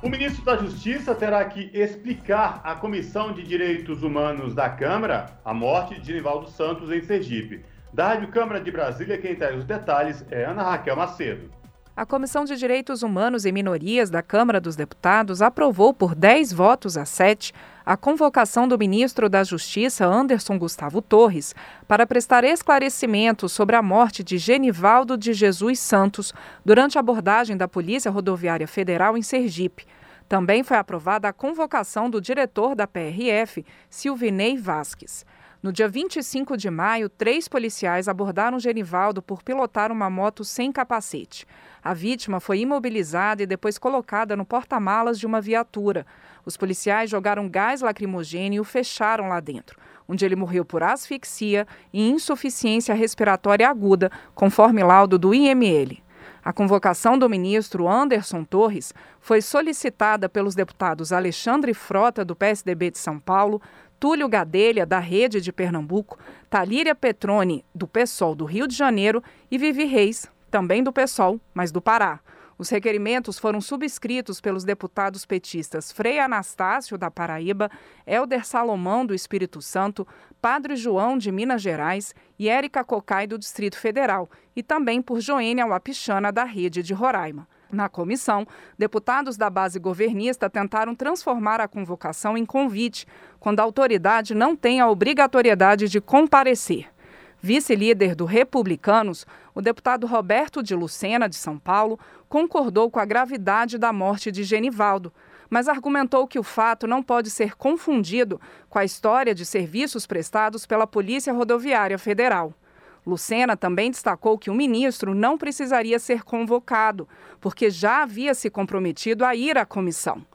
O ministro da Justiça terá que explicar à Comissão de Direitos Humanos da Câmara a morte de Genivaldo Santos em Sergipe. Da Rádio Câmara de Brasília, quem traz os detalhes é Ana Raquel Macedo. A Comissão de Direitos Humanos e Minorias da Câmara dos Deputados aprovou por 10 votos a 7 a convocação do ministro da Justiça, Anderson Gustavo Torres, para prestar esclarecimentos sobre a morte de Genivaldo de Jesus Santos durante a abordagem da Polícia Rodoviária Federal em Sergipe. Também foi aprovada a convocação do diretor da PRF, Silvinei Vasques. No dia 25 de maio, três policiais abordaram Genivaldo por pilotar uma moto sem capacete. A vítima foi imobilizada e depois colocada no porta-malas de uma viatura. Os policiais jogaram gás lacrimogêneo e o fecharam lá dentro, onde ele morreu por asfixia e insuficiência respiratória aguda, conforme laudo do IML. A convocação do ministro Anderson Torres foi solicitada pelos deputados Alexandre Frota, do PSDB de São Paulo, Túlio Gadelha, da Rede de Pernambuco, Talíria Petrone, do PSOL do Rio de Janeiro e Vivi Reis, também do PSOL, mas do Pará. Os requerimentos foram subscritos pelos deputados petistas Frei Anastácio, da Paraíba, Helder Salomão, do Espírito Santo, Padre João, de Minas Gerais e Érica Cocai, do Distrito Federal, e também por Joênia Wapichana, da Rede de Roraima. Na comissão, deputados da base governista tentaram transformar a convocação em convite, quando a autoridade não tem a obrigatoriedade de comparecer. Vice-líder do Republicanos, o deputado Roberto de Lucena, de São Paulo, concordou com a gravidade da morte de Genivaldo, mas argumentou que o fato não pode ser confundido com a história de serviços prestados pela Polícia Rodoviária Federal. Lucena também destacou que o ministro não precisaria ser convocado, porque já havia se comprometido a ir à comissão.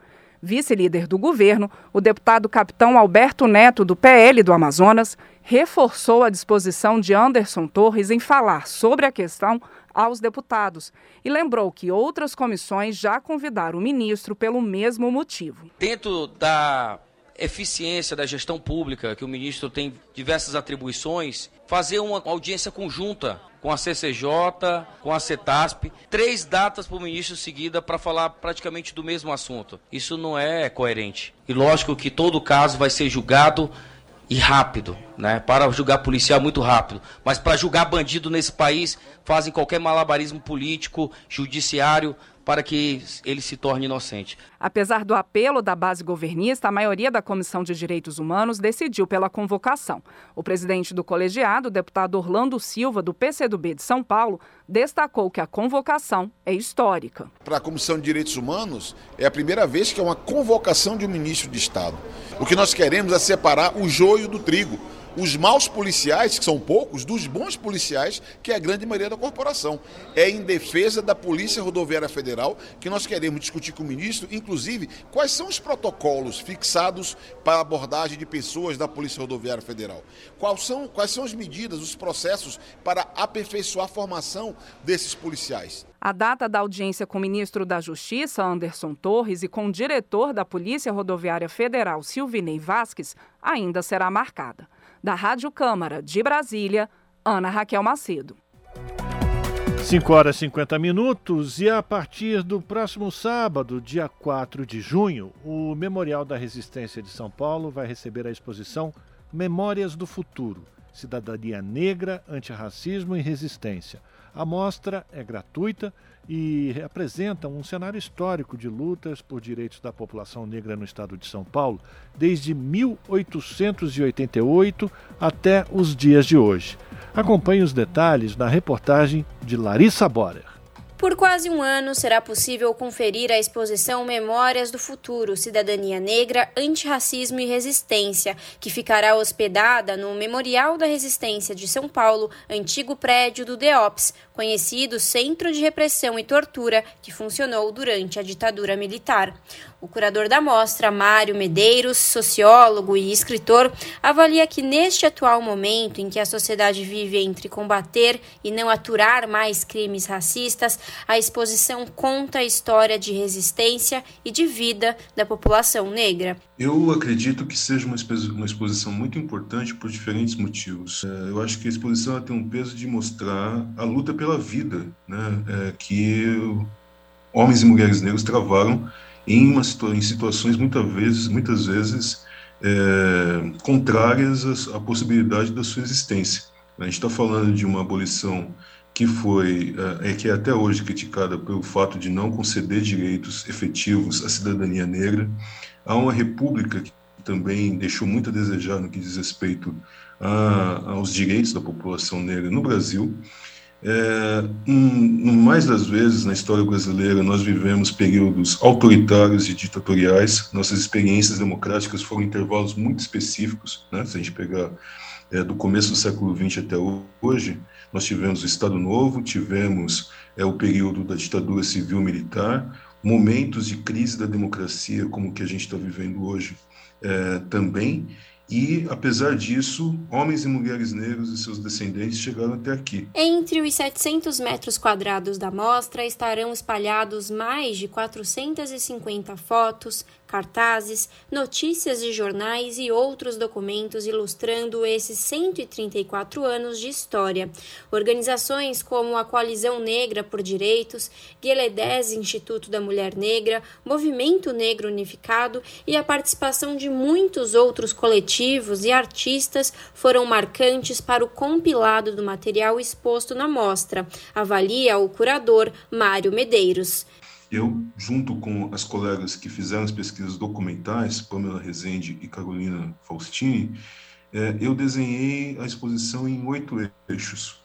Vice-líder do governo, o deputado capitão Alberto Neto, do PL do Amazonas, reforçou a disposição de Anderson Torres em falar sobre a questão aos deputados e lembrou que outras comissões já convidaram o ministro pelo mesmo motivo. Dentro da eficiência da gestão pública, que o ministro tem diversas atribuições, fazer uma audiência conjunta com a CCJ, com a CETASP, três datas para o ministro seguida para falar praticamente do mesmo assunto. Isso não é coerente. E lógico que todo caso vai ser julgado e rápido, né? Para julgar policial muito rápido, mas para julgar bandido nesse país fazem qualquer malabarismo político, judiciário para que ele se torne inocente. Apesar do apelo da base governista, a maioria da Comissão de Direitos Humanos decidiu pela convocação. O presidente do colegiado, o deputado Orlando Silva, do PCdoB de São Paulo, destacou que a convocação é histórica. Para a Comissão de Direitos Humanos, é a primeira vez que é uma convocação de um ministro de Estado. O que nós queremos é separar o joio do trigo os maus policiais, que são poucos, dos bons policiais, que é a grande maioria da corporação. É em defesa da Polícia Rodoviária Federal que nós queremos discutir com o ministro, inclusive, quais são os protocolos fixados para abordagem de pessoas da Polícia Rodoviária Federal. Quais são, quais são as medidas, os processos para aperfeiçoar a formação desses policiais. A data da audiência com o ministro da Justiça, Anderson Torres, e com o diretor da Polícia Rodoviária Federal, Silvinei Vasques, ainda será marcada. Da Rádio Câmara de Brasília, Ana Raquel Macedo. 5 horas e 50 minutos e a partir do próximo sábado, dia 4 de junho, o Memorial da Resistência de São Paulo vai receber a exposição Memórias do Futuro, Cidadania Negra, Antirracismo e Resistência. A mostra é gratuita e apresenta um cenário histórico de lutas por direitos da população negra no estado de São Paulo, desde 1888 até os dias de hoje. Acompanhe os detalhes na reportagem de Larissa Borer. Por quase um ano será possível conferir a exposição Memórias do Futuro, Cidadania Negra, Antirracismo e Resistência, que ficará hospedada no Memorial da Resistência de São Paulo, antigo prédio do DEOPS, conhecido Centro de Repressão e Tortura, que funcionou durante a ditadura militar. O curador da mostra, Mário Medeiros, sociólogo e escritor, avalia que neste atual momento em que a sociedade vive entre combater e não aturar mais crimes racistas, a exposição conta a história de resistência e de vida da população negra. Eu acredito que seja uma, uma exposição muito importante por diferentes motivos. É, eu acho que a exposição tem um peso de mostrar a luta pela vida, né, é, que homens e mulheres negros travaram em, uma, em situações muitas vezes, muitas vezes é, contrárias à, à, possibilidade da sua existência. A gente está falando de uma abolição que foi é, que é até hoje criticada pelo fato de não conceder direitos efetivos à cidadania negra Há uma república que também deixou muito a desejar no que diz respeito a, aos direitos da população negra no Brasil. É, um, mais das vezes na história brasileira nós vivemos períodos autoritários e ditatoriais. Nossas experiências democráticas foram intervalos muito específicos. Né? Se a gente pegar é, do começo do século XX até hoje, nós tivemos o Estado Novo, tivemos é, o período da ditadura civil-militar, momentos de crise da democracia, como o que a gente está vivendo hoje, é, também. E, apesar disso, homens e mulheres negros e seus descendentes chegaram até aqui. Entre os 700 metros quadrados da mostra estarão espalhados mais de 450 fotos, cartazes, notícias de jornais e outros documentos ilustrando esses 134 anos de história. Organizações como a Coalizão Negra por Direitos, Gueledés Instituto da Mulher Negra, Movimento Negro Unificado e a participação de muitos outros coletivos e artistas foram marcantes para o compilado do material exposto na mostra, avalia o curador Mário Medeiros. Eu, junto com as colegas que fizeram as pesquisas documentais, Pamela Rezende e Carolina Faustini, é, eu desenhei a exposição em oito eixos,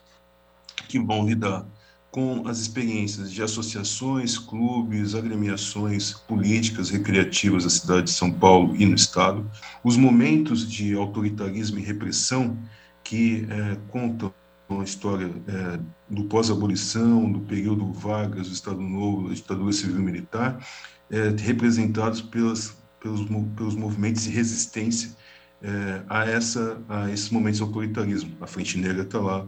que vão lidar com as experiências de associações, clubes, agremiações políticas, recreativas da cidade de São Paulo e no Estado, os momentos de autoritarismo e repressão que é, contam uma história é, do pós-abolição, do período Vargas, do Estado Novo, da ditadura civil-militar, é, representados pelas, pelos, pelos movimentos de resistência é, a, essa, a esses momentos de autoritarismo. A Frente Negra está lá,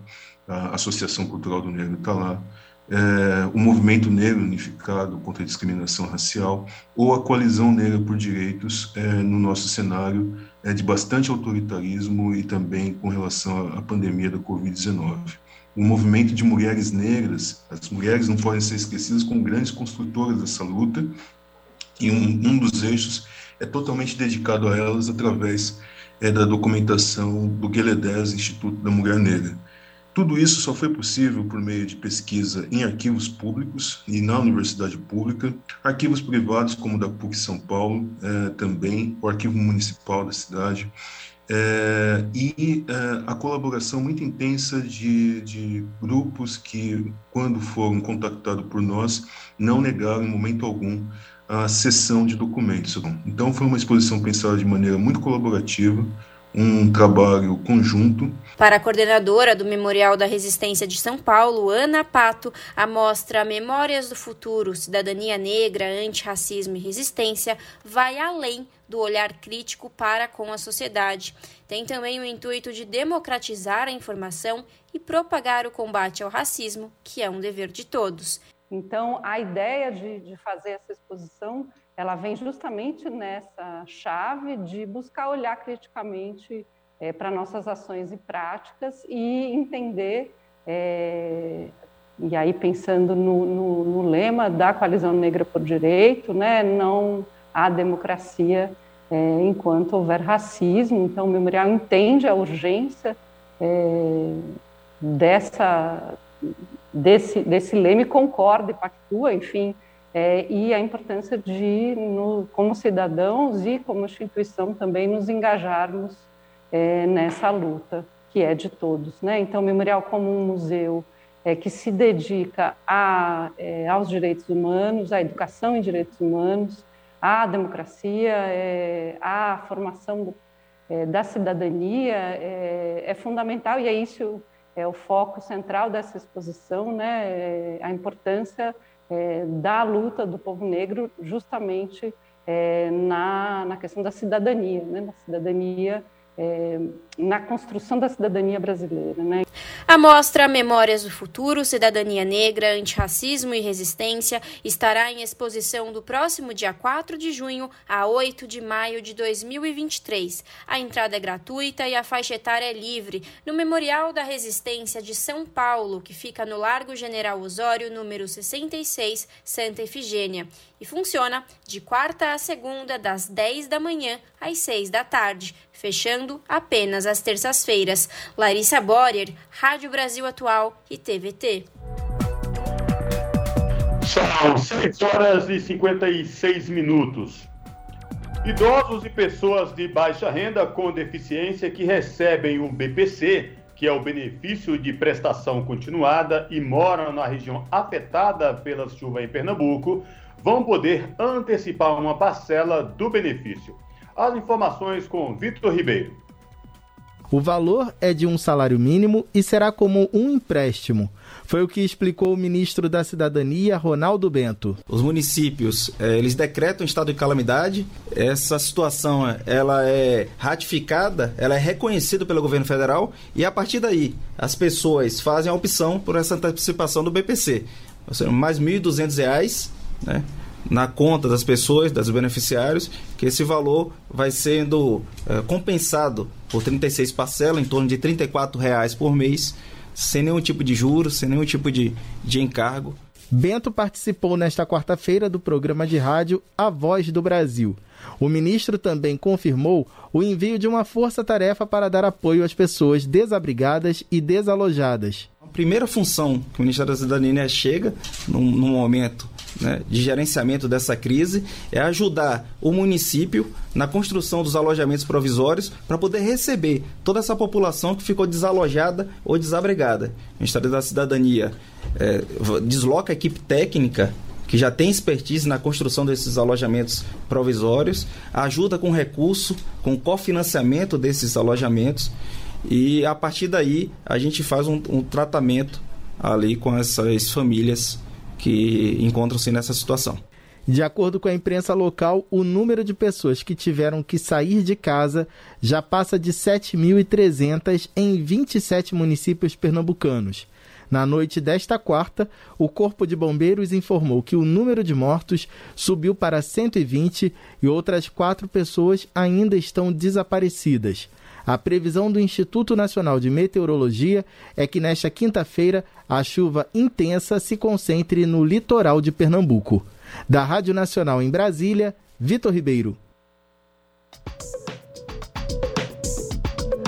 a Associação Cultural do Negro está lá, é, o Movimento Negro Unificado contra a Discriminação Racial ou a Coalizão Negra por Direitos é, no nosso cenário é, de bastante autoritarismo e também com relação à pandemia da Covid-19. O movimento de mulheres negras, as mulheres não podem ser esquecidas como grandes construtoras dessa luta, e um, um dos eixos é totalmente dedicado a elas através é, da documentação do Gueledés Instituto da Mulher Negra. Tudo isso só foi possível por meio de pesquisa em arquivos públicos e na universidade pública, arquivos privados como o da PUC São Paulo, é, também o arquivo municipal da cidade, é, e é, a colaboração muito intensa de, de, grupos que, quando foram contactados por nós, não negaram em momento algum a sessão de documentos. Então, foi uma exposição pensada de maneira muito colaborativa, um trabalho conjunto. Para a coordenadora do Memorial da Resistência de São Paulo, Ana Pato, a mostra Memórias do Futuro, Cidadania Negra, Antirracismo e Resistência vai além do olhar crítico para com a sociedade. Tem também o intuito de democratizar a informação e propagar o combate ao racismo, que é um dever de todos. Então, a ideia de, de fazer essa exposição ela vem justamente nessa chave de buscar olhar criticamente é, para nossas ações e práticas e entender, é, e aí pensando no, no, no, lema da Coalizão Negra por Direito, né, não há democracia é, enquanto houver racismo, então o memorial entende a urgência dessa, desse, desse lema e concorda e pactua, enfim, é, e a importância de, no, como cidadãos e como instituição, também nos engajarmos é, nessa luta, que é de todos. Né? Então, o Memorial, como um museu é, que se dedica a, é, aos direitos humanos, à educação em direitos humanos, à democracia, é, à formação do, é, da cidadania, é, fundamental, e é isso é o foco central dessa exposição, né? a importância é, da luta do povo negro justamente é, na, na questão da cidadania, né, na cidadania é, na construção da cidadania brasileira. Né? A mostra Memórias do Futuro, Cidadania Negra, Antirracismo e Resistência estará em exposição do próximo dia 4 de junho a 8 de maio de 2023. A entrada é gratuita e a faixa etária é livre, no Memorial da Resistência de São Paulo, que fica no Largo General Osório, número 66, Santa Efigênia. E funciona de quarta a segunda, das 10 da manhã às 6 da tarde, fechando apenas às terças-feiras. Larissa Borer, Rádio Brasil Atual e TVT. São 6 horas e 56 minutos. Idosos e pessoas de baixa renda com deficiência que recebem o BPC, que é o benefício de prestação continuada, e moram na região afetada pela chuva em Pernambuco, vão poder antecipar uma parcela do benefício. As informações com Vitor Ribeiro. O valor é de um salário mínimo e será como um empréstimo. Foi o que explicou o ministro da Cidadania, Ronaldo Bento. Os municípios, eh, eles decretam estado de calamidade. Essa situação, ela é ratificada, ela é reconhecida pelo governo federal e a partir daí as pessoas fazem a opção por essa antecipação do BPC. Ou seja, mais R$ 1.200, né? Na conta das pessoas, dos beneficiários, que esse valor vai sendo é, compensado por 36 parcelas, em torno de R$ reais por mês, sem nenhum tipo de juros, sem nenhum tipo de, de encargo. Bento participou nesta quarta-feira do programa de rádio A Voz do Brasil. O ministro também confirmou o envio de uma força-tarefa para dar apoio às pessoas desabrigadas e desalojadas. A primeira função que o Ministério da Cidadania chega, num, num momento né, de gerenciamento dessa crise é ajudar o município na construção dos alojamentos provisórios para poder receber toda essa população que ficou desalojada ou desabrigada. O Ministério da Cidadania é, desloca a equipe técnica que já tem expertise na construção desses alojamentos provisórios, ajuda com recurso, com cofinanciamento desses alojamentos e a partir daí a gente faz um, um tratamento ali com essas famílias que encontram-se nessa situação. De acordo com a imprensa local, o número de pessoas que tiveram que sair de casa já passa de 7.300 em 27 municípios pernambucanos. Na noite desta quarta, o Corpo de Bombeiros informou que o número de mortos subiu para 120 e outras quatro pessoas ainda estão desaparecidas. A previsão do Instituto Nacional de Meteorologia é que nesta quinta-feira a chuva intensa se concentre no litoral de Pernambuco. Da Rádio Nacional em Brasília, Vitor Ribeiro.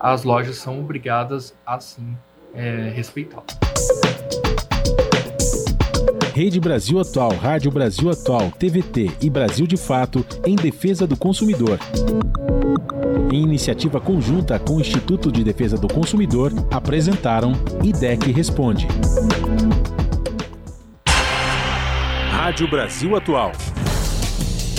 as lojas são obrigadas a sim é, respeitá-lo. Rede Brasil Atual, Rádio Brasil Atual, TVT e Brasil de Fato em defesa do consumidor. Em iniciativa conjunta com o Instituto de Defesa do Consumidor, apresentaram IDEC Responde. Rádio Brasil Atual.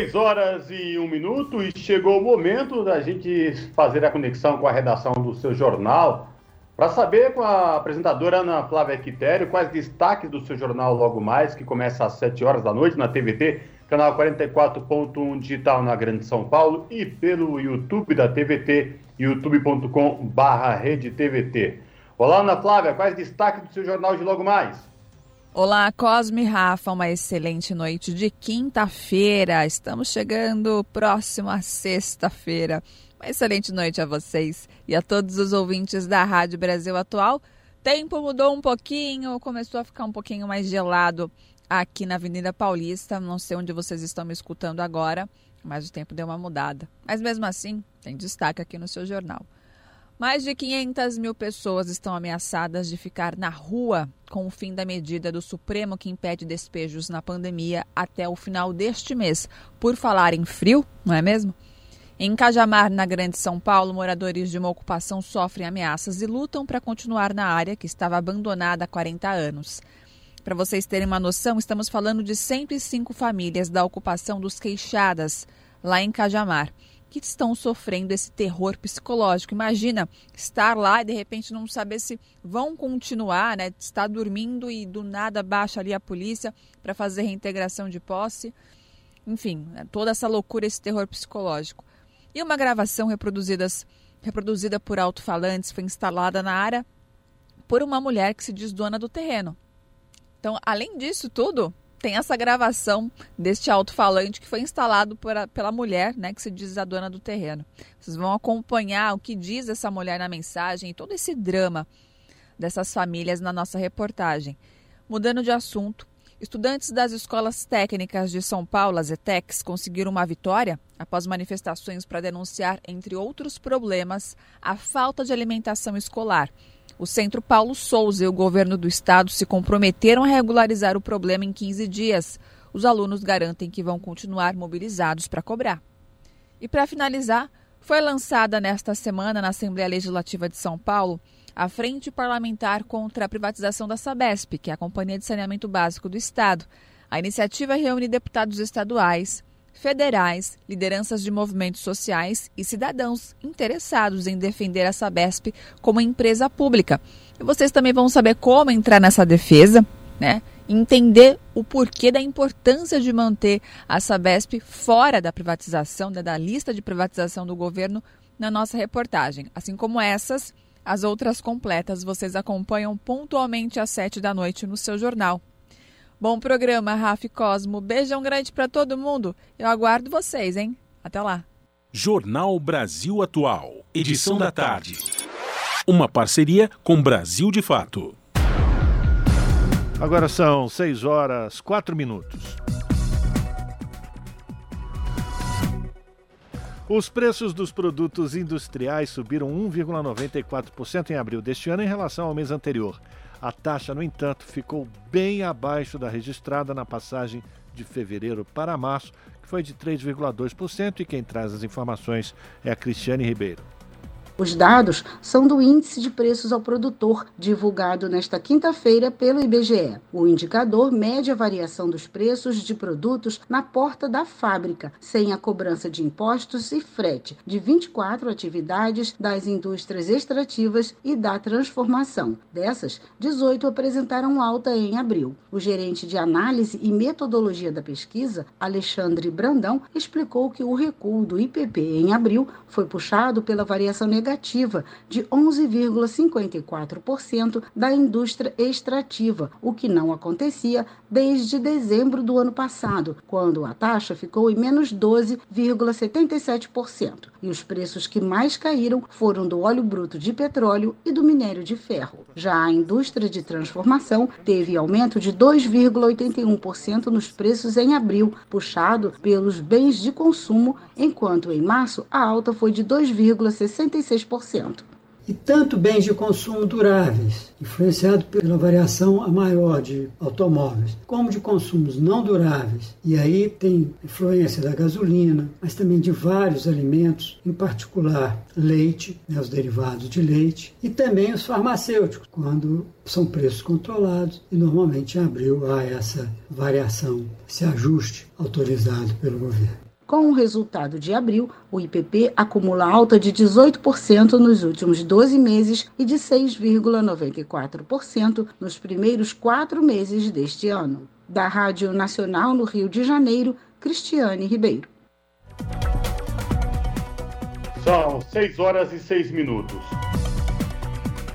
6 horas e um minuto e chegou o momento da gente fazer a conexão com a redação do seu jornal para saber com a apresentadora Ana Flávia Quitério quais destaques do seu jornal logo mais, que começa às 7 horas da noite na TVT, canal 44.1 digital na Grande São Paulo e pelo YouTube da TVT, youtube.com/redetvt. Olá, Ana Flávia, quais destaques do seu jornal de logo mais? Olá, Cosme Rafa, uma excelente noite de quinta-feira. Estamos chegando próximo à sexta-feira. Uma excelente noite a vocês e a todos os ouvintes da Rádio Brasil Atual. Tempo mudou um pouquinho, começou a ficar um pouquinho mais gelado aqui na Avenida Paulista. Não sei onde vocês estão me escutando agora, mas o tempo deu uma mudada. Mas mesmo assim, tem destaque aqui no seu jornal. Mais de 500 mil pessoas estão ameaçadas de ficar na rua com o fim da medida do Supremo que impede despejos na pandemia até o final deste mês. Por falar em frio, não é mesmo? Em Cajamar, na Grande São Paulo, moradores de uma ocupação sofrem ameaças e lutam para continuar na área que estava abandonada há 40 anos. Para vocês terem uma noção, estamos falando de 105 famílias da ocupação dos Queixadas, lá em Cajamar que estão sofrendo esse terror psicológico. Imagina estar lá e de repente não saber se vão continuar, né? Estar dormindo e do nada baixa ali a polícia para fazer reintegração de posse. Enfim, né? toda essa loucura, esse terror psicológico. E uma gravação reproduzida por alto-falantes foi instalada na área por uma mulher que se diz dona do terreno. Então, além disso tudo, tem essa gravação deste alto-falante que foi instalado por, pela mulher, né, que se diz a dona do terreno. Vocês vão acompanhar o que diz essa mulher na mensagem e todo esse drama dessas famílias na nossa reportagem. Mudando de assunto, estudantes das escolas técnicas de São Paulo, as ETECs, conseguiram uma vitória após manifestações para denunciar, entre outros problemas, a falta de alimentação escolar o Centro Paulo Souza e o governo do estado se comprometeram a regularizar o problema em 15 dias. Os alunos garantem que vão continuar mobilizados para cobrar. E para finalizar, foi lançada nesta semana na Assembleia Legislativa de São Paulo a Frente Parlamentar contra a Privatização da Sabesp, que é a Companhia de Saneamento Básico do Estado. A iniciativa reúne deputados estaduais, federais, lideranças de movimentos sociais e cidadãos interessados em defender a Sabesp como empresa pública. E vocês também vão saber como entrar nessa defesa, né? Entender o porquê da importância de manter a Sabesp fora da privatização, né, da lista de privatização do governo na nossa reportagem. Assim como essas, as outras completas vocês acompanham pontualmente às sete da noite no seu jornal. Bom programa, Rafa Cosmo. Beijão grande para todo mundo. Eu aguardo vocês, hein? Até lá. Jornal Brasil Atual, edição da tarde. Uma parceria com Brasil de Fato. Agora são 6 horas 4 minutos. Os preços dos produtos industriais subiram 1,94% em abril deste ano em relação ao mês anterior. A taxa, no entanto, ficou bem abaixo da registrada na passagem de fevereiro para março, que foi de 3,2%, e quem traz as informações é a Cristiane Ribeiro. Os dados são do Índice de Preços ao Produtor, divulgado nesta quinta-feira pelo IBGE. O indicador mede a variação dos preços de produtos na porta da fábrica, sem a cobrança de impostos e frete, de 24 atividades das indústrias extrativas e da transformação. Dessas, 18 apresentaram alta em abril. O gerente de análise e metodologia da pesquisa, Alexandre Brandão, explicou que o recuo do IPP em abril foi puxado pela variação negativa negativa de 11,54% da indústria extrativa, o que não acontecia desde dezembro do ano passado, quando a taxa ficou em menos 12,77%. E os preços que mais caíram foram do óleo bruto de petróleo e do minério de ferro. Já a indústria de transformação teve aumento de 2,81% nos preços em abril, puxado pelos bens de consumo, enquanto em março a alta foi de 2,66%. 3%. E tanto bens de consumo duráveis, influenciado pela variação a maior de automóveis, como de consumos não duráveis. E aí tem influência da gasolina, mas também de vários alimentos, em particular leite, né, os derivados de leite, e também os farmacêuticos, quando são preços controlados e normalmente em abril há essa variação, esse ajuste autorizado pelo governo. Com o resultado de abril, o IPP acumula alta de 18% nos últimos 12 meses e de 6,94% nos primeiros quatro meses deste ano. Da Rádio Nacional no Rio de Janeiro, Cristiane Ribeiro. São 6 horas e 6 minutos.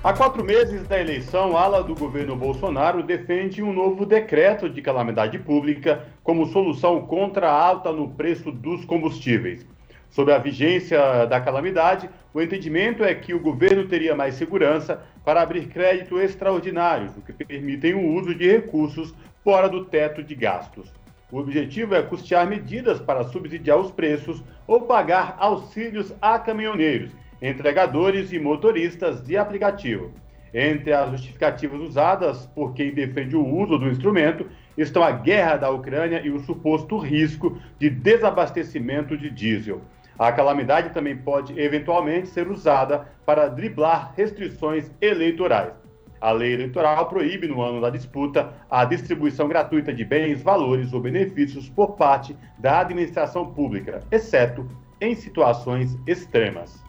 Há quatro meses da eleição, ala do governo Bolsonaro defende um novo decreto de calamidade pública como solução contra a alta no preço dos combustíveis. Sob a vigência da calamidade, o entendimento é que o governo teria mais segurança para abrir crédito extraordinário, o que permitem o uso de recursos fora do teto de gastos. O objetivo é custear medidas para subsidiar os preços ou pagar auxílios a caminhoneiros entregadores e motoristas de aplicativo. Entre as justificativas usadas por quem defende o uso do instrumento estão a guerra da Ucrânia e o suposto risco de desabastecimento de diesel. A calamidade também pode eventualmente ser usada para driblar restrições eleitorais. A lei eleitoral proíbe, no ano da disputa, a distribuição gratuita de bens, valores ou benefícios por parte da administração pública, exceto em situações extremas.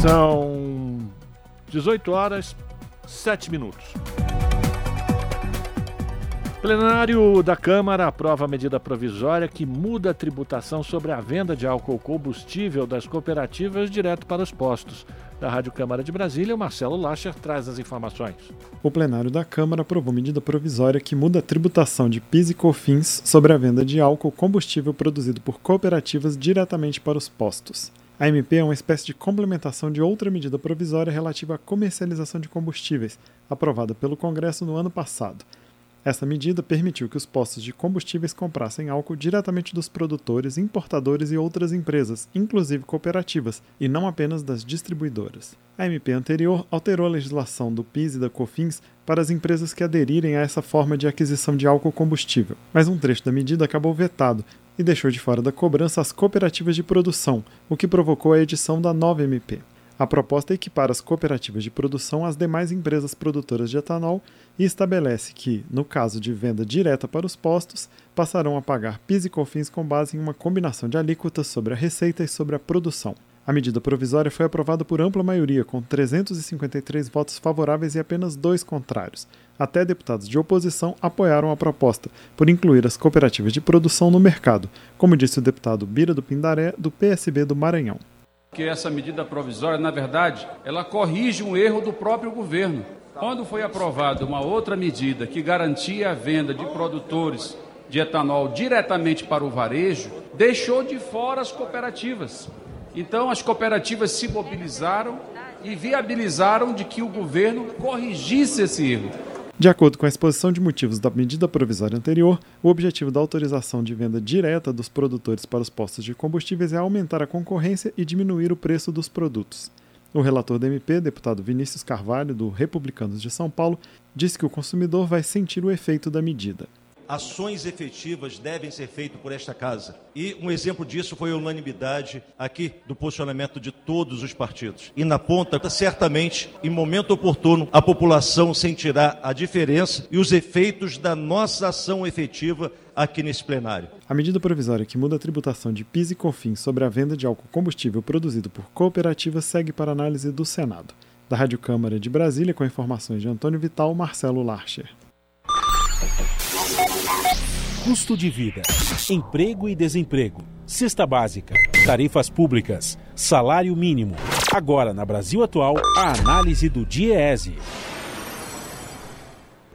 São 18 horas 7 minutos. Plenário da Câmara aprova a medida provisória que muda a tributação sobre a venda de álcool combustível das cooperativas direto para os postos. Da Rádio Câmara de Brasília, o Marcelo Lacher traz as informações. O plenário da Câmara aprovou medida provisória que muda a tributação de PIS e COFINS sobre a venda de álcool combustível produzido por cooperativas diretamente para os postos. A MP é uma espécie de complementação de outra medida provisória relativa à comercialização de combustíveis, aprovada pelo Congresso no ano passado. Essa medida permitiu que os postos de combustíveis comprassem álcool diretamente dos produtores, importadores e outras empresas, inclusive cooperativas, e não apenas das distribuidoras. A MP anterior alterou a legislação do PIS e da COFINS para as empresas que aderirem a essa forma de aquisição de álcool combustível, mas um trecho da medida acabou vetado e deixou de fora da cobrança as cooperativas de produção, o que provocou a edição da nova MP. A proposta equipara as cooperativas de produção às demais empresas produtoras de etanol e estabelece que, no caso de venda direta para os postos, passarão a pagar PIS e COFINS com base em uma combinação de alíquotas sobre a receita e sobre a produção. A medida provisória foi aprovada por ampla maioria, com 353 votos favoráveis e apenas dois contrários. Até deputados de oposição apoiaram a proposta, por incluir as cooperativas de produção no mercado, como disse o deputado Bira do Pindaré, do PSB do Maranhão. Que essa medida provisória, na verdade, ela corrige um erro do próprio governo. Quando foi aprovada uma outra medida que garantia a venda de produtores de etanol diretamente para o varejo, deixou de fora as cooperativas. Então, as cooperativas se mobilizaram e viabilizaram de que o governo corrigisse esse erro. De acordo com a exposição de motivos da medida provisória anterior, o objetivo da autorização de venda direta dos produtores para os postos de combustíveis é aumentar a concorrência e diminuir o preço dos produtos. O relator da MP, deputado Vinícius Carvalho, do Republicanos de São Paulo, disse que o consumidor vai sentir o efeito da medida ações efetivas devem ser feitas por esta casa. E um exemplo disso foi a unanimidade aqui do posicionamento de todos os partidos. E na ponta, certamente, em momento oportuno, a população sentirá a diferença e os efeitos da nossa ação efetiva aqui nesse plenário. A medida provisória que muda a tributação de PIS e COFINS sobre a venda de álcool combustível produzido por cooperativas segue para análise do Senado. Da Rádio Câmara de Brasília, com informações de Antônio Vital, Marcelo Larcher. Custo de vida, emprego e desemprego, cesta básica, tarifas públicas, salário mínimo. Agora, na Brasil Atual, a análise do DIEESE.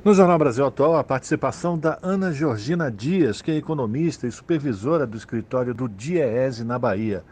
No Jornal Brasil Atual, a participação da Ana Georgina Dias, que é economista e supervisora do escritório do DIEESE na Bahia.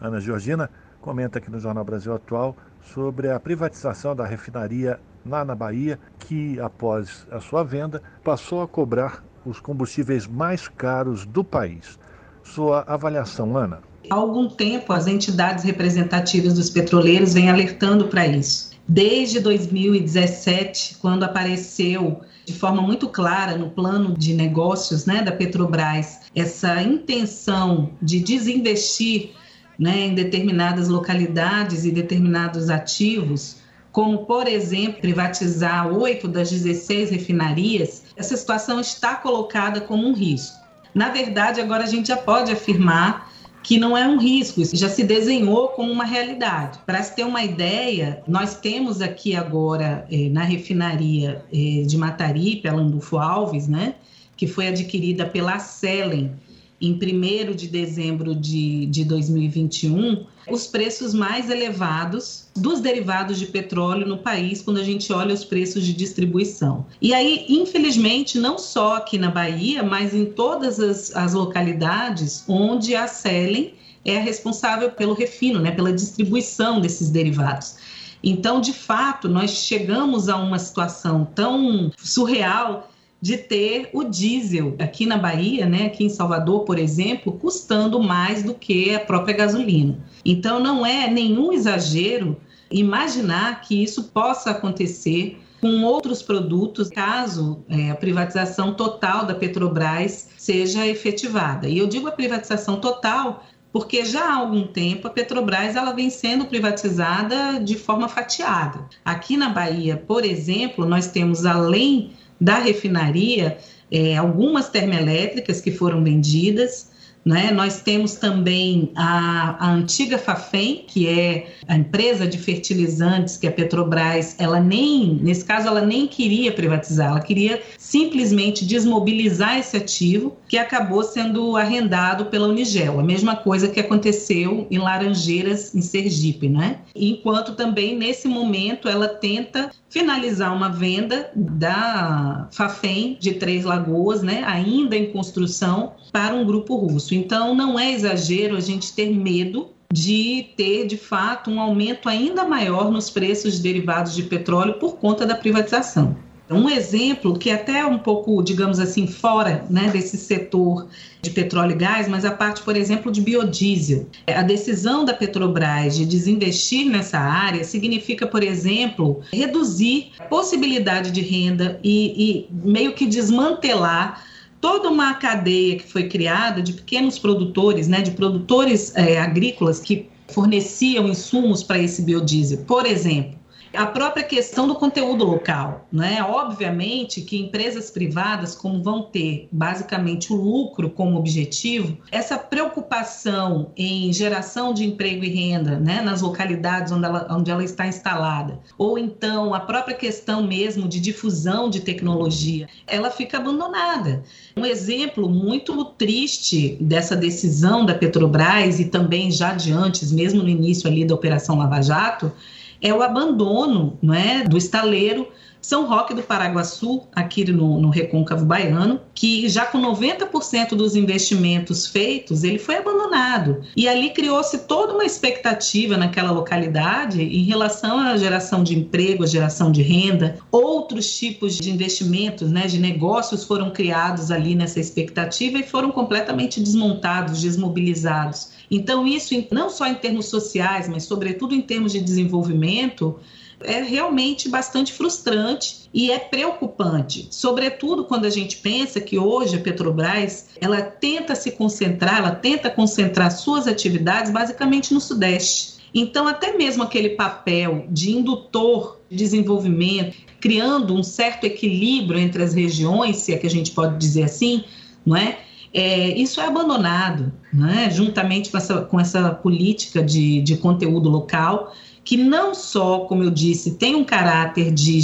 Ana Georgina comenta aqui no Jornal Brasil Atual sobre a privatização da refinaria lá na Bahia, que após a sua venda passou a cobrar os combustíveis mais caros do país. Sua avaliação, Ana? Há algum tempo, as entidades representativas dos petroleiros vêm alertando para isso. Desde 2017, quando apareceu de forma muito clara no plano de negócios né, da Petrobras essa intenção de desinvestir né, em determinadas localidades e determinados ativos, como, por exemplo, privatizar oito das 16 refinarias, essa situação está colocada como um risco. Na verdade, agora a gente já pode afirmar que não é um risco, isso já se desenhou como uma realidade. Para se ter uma ideia, nós temos aqui agora eh, na refinaria eh, de Mataripe, a Landulfo Alves, né, que foi adquirida pela Selen em 1 de dezembro de, de 2021, os preços mais elevados dos derivados de petróleo no país quando a gente olha os preços de distribuição. E aí, infelizmente, não só aqui na Bahia, mas em todas as, as localidades onde a Selen é a responsável pelo refino, né, pela distribuição desses derivados. Então, de fato, nós chegamos a uma situação tão surreal de ter o diesel aqui na Bahia, né, aqui em Salvador, por exemplo, custando mais do que a própria gasolina. Então não é nenhum exagero imaginar que isso possa acontecer com outros produtos, caso é, a privatização total da Petrobras seja efetivada. E eu digo a privatização total porque já há algum tempo a Petrobras ela vem sendo privatizada de forma fatiada. Aqui na Bahia, por exemplo, nós temos além da refinaria, é, algumas termoelétricas que foram vendidas, né? Nós temos também a, a, antiga Fafem, que é a empresa de fertilizantes que a Petrobras, ela nem, nesse caso, ela nem queria privatizar, ela queria simplesmente desmobilizar esse ativo que acabou sendo arrendado pela Unigel. A mesma coisa que aconteceu em Laranjeiras, em Sergipe, né? Enquanto também, nesse momento, ela tenta finalizar uma venda da Fafem de Três Lagoas, né? Ainda em construção, para um grupo russo. Então, não é exagero a gente ter medo de ter, de fato, um aumento ainda maior nos preços de derivados de petróleo por conta da privatização. Um exemplo que é até um pouco, digamos assim, fora né, desse setor de petróleo e gás, mas a parte, por exemplo, de biodiesel. A decisão da Petrobras de desinvestir nessa área significa, por exemplo, reduzir a possibilidade de renda e, e meio que desmantelar toda uma cadeia que foi criada de pequenos produtores, né, de produtores é, agrícolas que forneciam insumos para esse biodiesel. Por exemplo, a própria questão do conteúdo local, né? Obviamente que empresas privadas, como vão ter basicamente o lucro como objetivo, essa preocupação em geração de emprego e renda, né, nas localidades onde ela, onde ela está instalada, ou então a própria questão mesmo de difusão de tecnologia, ela fica abandonada. Um exemplo muito triste dessa decisão da Petrobras e também já de antes, mesmo no início ali da Operação Lava Jato, é o abandono não é, do estaleiro são Roque do Paraguaçu, aqui no, no Recôncavo Baiano, que já com 90% dos investimentos feitos, ele foi abandonado. E ali criou-se toda uma expectativa naquela localidade em relação à geração de emprego, à geração de renda. Outros tipos de investimentos, né, de negócios foram criados ali nessa expectativa e foram completamente desmontados, desmobilizados. Então, isso não só em termos sociais, mas sobretudo em termos de desenvolvimento, é realmente bastante frustrante e é preocupante, sobretudo quando a gente pensa que hoje a Petrobras ela tenta se concentrar, ela tenta concentrar suas atividades basicamente no Sudeste. Então, até mesmo aquele papel de indutor de desenvolvimento, criando um certo equilíbrio entre as regiões, se é que a gente pode dizer assim, não é? É, isso é abandonado, né? juntamente com essa, com essa política de, de conteúdo local, que não só, como eu disse, tem um caráter de,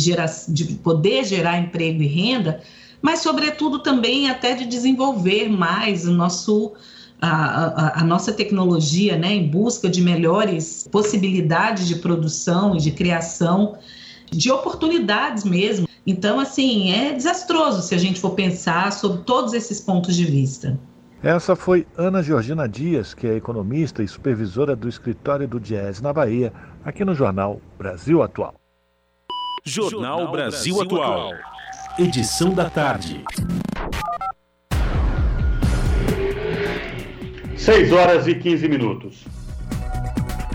de poder gerar emprego e renda, mas, sobretudo, também até de desenvolver mais o nosso, a, a, a, nossa tecnologia né, em busca de melhores possibilidades de produção e de criação, de oportunidades mesmo. Então, assim, é desastroso se a gente for pensar sobre todos esses pontos de vista. Essa foi Ana Georgina Dias, que é economista e supervisora do escritório do Diese na Bahia, aqui no jornal Brasil Atual. Jornal Brasil Atual. Edição da tarde. 6 horas e 15 minutos.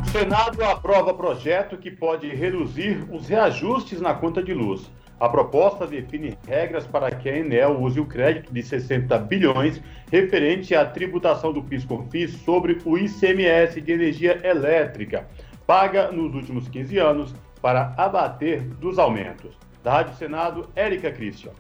O Senado aprova projeto que pode reduzir os reajustes na conta de luz. A proposta define regras para que a Enel use o crédito de 60 bilhões referente à tributação do PIS/COFINS sobre o ICMS de energia elétrica, paga nos últimos 15 anos para abater dos aumentos. Da Rádio Senado, Érica Christian.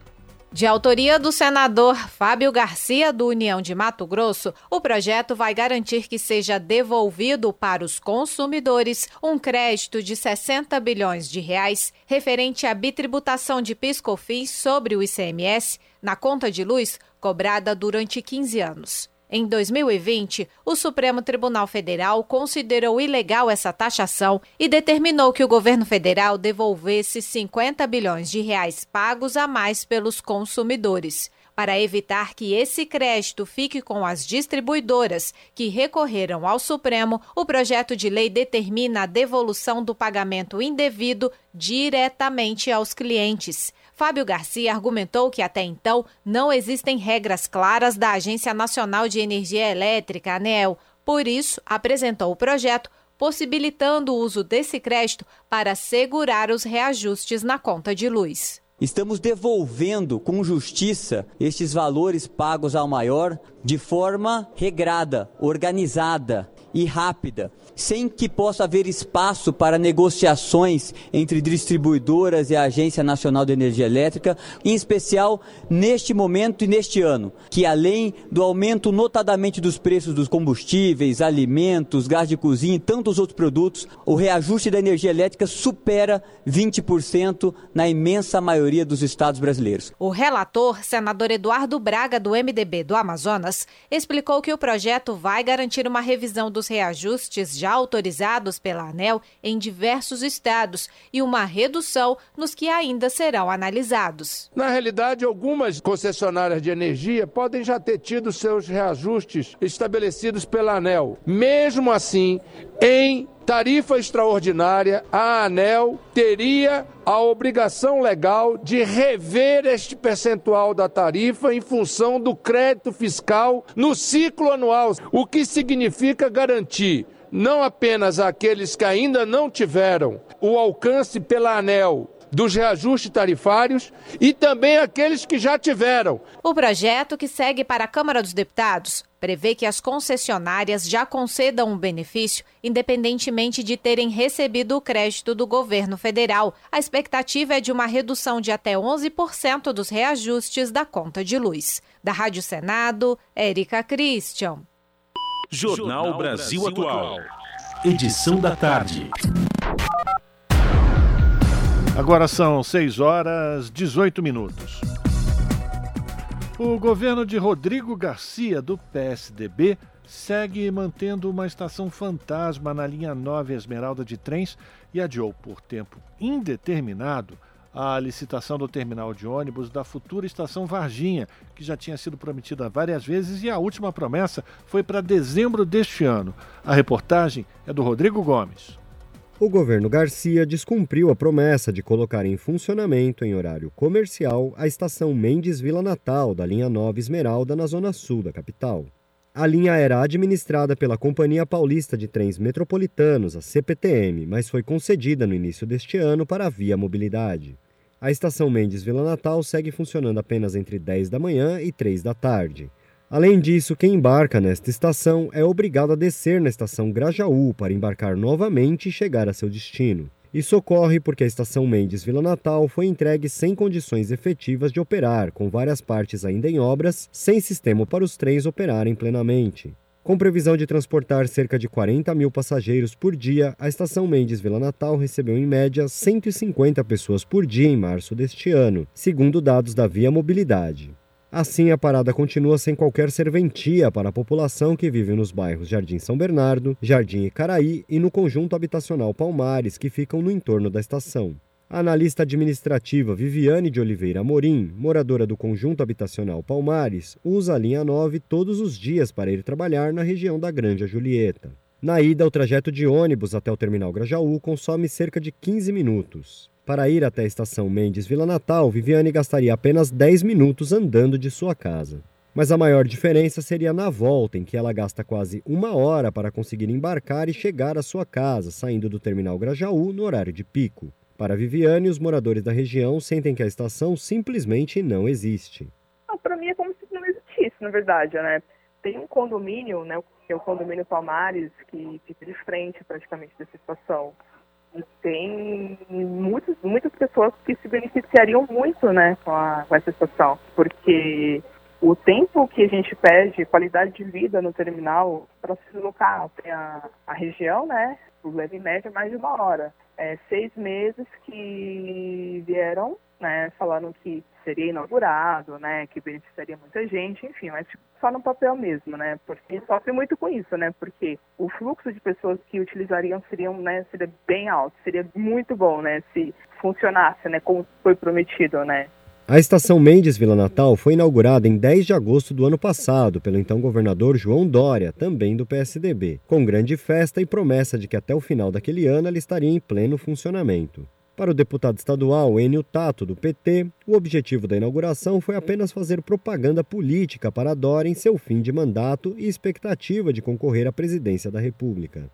De autoria do senador Fábio Garcia, do União de Mato Grosso, o projeto vai garantir que seja devolvido para os consumidores um crédito de 60 bilhões de reais referente à bitributação de piscofins sobre o ICMS na conta de luz cobrada durante 15 anos. Em 2020, o Supremo Tribunal Federal considerou ilegal essa taxação e determinou que o governo federal devolvesse 50 bilhões de reais pagos a mais pelos consumidores. Para evitar que esse crédito fique com as distribuidoras que recorreram ao Supremo, o projeto de lei determina a devolução do pagamento indevido diretamente aos clientes. Fábio Garcia argumentou que até então não existem regras claras da Agência Nacional de Energia Elétrica, ANEEL. Por isso, apresentou o projeto possibilitando o uso desse crédito para segurar os reajustes na conta de luz. Estamos devolvendo com justiça estes valores pagos ao maior de forma regrada, organizada e rápida, sem que possa haver espaço para negociações entre distribuidoras e a Agência Nacional de Energia Elétrica, em especial neste momento e neste ano, que além do aumento notadamente dos preços dos combustíveis, alimentos, gás de cozinha e tantos outros produtos, o reajuste da energia elétrica supera 20% na imensa maioria dos estados brasileiros. O relator, senador Eduardo Braga, do MDB do Amazonas, explicou que o projeto vai garantir uma revisão dos reajustes já autorizados pela ANEL em diversos estados e uma redução nos que ainda serão analisados. Na realidade, algumas concessionárias de energia podem já ter tido seus reajustes estabelecidos pela ANEL. Mesmo assim, em tarifa extraordinária, a ANEL teria a obrigação legal de rever este percentual da tarifa em função do crédito fiscal no ciclo anual, o que significa garantir não apenas àqueles que ainda não tiveram o alcance pela ANEL dos reajustes tarifários e também aqueles que já tiveram. O projeto, que segue para a Câmara dos Deputados, prevê que as concessionárias já concedam um benefício, independentemente de terem recebido o crédito do governo federal. A expectativa é de uma redução de até 11% dos reajustes da conta de luz. Da Rádio Senado, Érica Christian. Jornal Brasil Atual. Edição da tarde. Agora são 6 horas 18 minutos. O governo de Rodrigo Garcia, do PSDB, segue mantendo uma estação fantasma na linha 9 Esmeralda de trens e adiou por tempo indeterminado a licitação do terminal de ônibus da futura estação Varginha, que já tinha sido prometida várias vezes e a última promessa foi para dezembro deste ano. A reportagem é do Rodrigo Gomes. O governo Garcia descumpriu a promessa de colocar em funcionamento em horário comercial a estação Mendes Vila Natal da linha 9 Esmeralda na zona sul da capital. A linha era administrada pela Companhia Paulista de Trens Metropolitanos, a CPTM, mas foi concedida no início deste ano para a Via Mobilidade. A estação Mendes Vila Natal segue funcionando apenas entre 10 da manhã e 3 da tarde. Além disso, quem embarca nesta estação é obrigado a descer na estação Grajaú para embarcar novamente e chegar a seu destino. Isso ocorre porque a estação Mendes Vila Natal foi entregue sem condições efetivas de operar, com várias partes ainda em obras, sem sistema para os trens operarem plenamente. Com previsão de transportar cerca de 40 mil passageiros por dia, a estação Mendes Vila Natal recebeu em média 150 pessoas por dia em março deste ano, segundo dados da Via Mobilidade. Assim, a parada continua sem qualquer serventia para a população que vive nos bairros Jardim São Bernardo, Jardim Icaraí e no conjunto habitacional Palmares, que ficam no entorno da estação. A analista administrativa Viviane de Oliveira Amorim, moradora do conjunto habitacional Palmares, usa a linha 9 todos os dias para ir trabalhar na região da Granja Julieta. Na ida, o trajeto de ônibus até o terminal Grajaú consome cerca de 15 minutos. Para ir até a estação Mendes Vila Natal, Viviane gastaria apenas 10 minutos andando de sua casa. Mas a maior diferença seria na volta, em que ela gasta quase uma hora para conseguir embarcar e chegar à sua casa, saindo do terminal Grajaú no horário de pico. Para Viviane, os moradores da região sentem que a estação simplesmente não existe. Ah, para mim é como se não existisse, na verdade, né? Tem um condomínio, né, que é o condomínio Palmares, que fica de frente praticamente dessa estação. Tem muitas, muitas pessoas que se beneficiariam muito né, com, a, com essa estação, porque o tempo que a gente perde, qualidade de vida no terminal, para se deslocar até a, a região, né, leva em média mais de uma hora. É, seis meses que vieram, né, falando que seria inaugurado, né, que beneficiaria muita gente, enfim, mas só no papel mesmo, né, porque sofre muito com isso, né, porque o fluxo de pessoas que utilizariam né, seria bem alto, seria muito bom, né, se funcionasse, né, como foi prometido, né. A estação Mendes Vila Natal foi inaugurada em 10 de agosto do ano passado pelo então governador João Dória, também do PSDB, com grande festa e promessa de que até o final daquele ano ela estaria em pleno funcionamento. Para o deputado estadual Enio Tato, do PT, o objetivo da inauguração foi apenas fazer propaganda política para Dória em seu fim de mandato e expectativa de concorrer à presidência da República.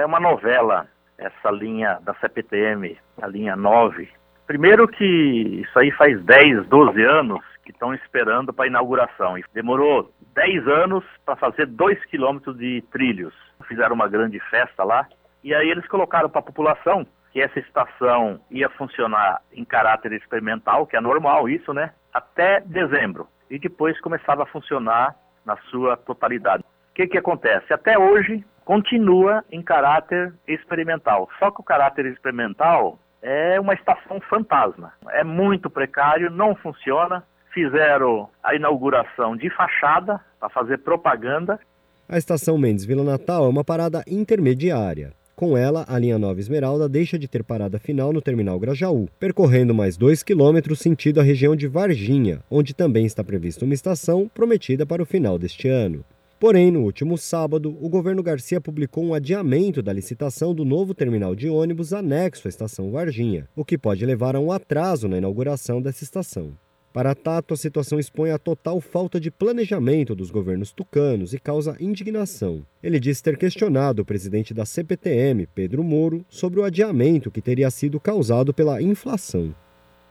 É uma novela, essa linha da CPTM, a linha 9, Primeiro que isso aí faz 10, 12 anos que estão esperando para a inauguração. Demorou 10 anos para fazer 2 quilômetros de trilhos. Fizeram uma grande festa lá e aí eles colocaram para a população que essa estação ia funcionar em caráter experimental, que é normal isso, né? Até dezembro. E depois começava a funcionar na sua totalidade. O que, que acontece? Até hoje continua em caráter experimental. Só que o caráter experimental é uma estação fantasma. É muito precário, não funciona. Fizeram a inauguração de fachada para fazer propaganda. A estação Mendes Vila Natal é uma parada intermediária. Com ela, a linha Nova Esmeralda deixa de ter parada final no terminal Grajaú, percorrendo mais 2 quilômetros sentido a região de Varginha, onde também está prevista uma estação prometida para o final deste ano. Porém, no último sábado, o governo Garcia publicou um adiamento da licitação do novo terminal de ônibus anexo à estação Varginha, o que pode levar a um atraso na inauguração dessa estação. Para Tato, a situação expõe a total falta de planejamento dos governos tucanos e causa indignação. Ele diz ter questionado o presidente da CPTM, Pedro Moro, sobre o adiamento que teria sido causado pela inflação.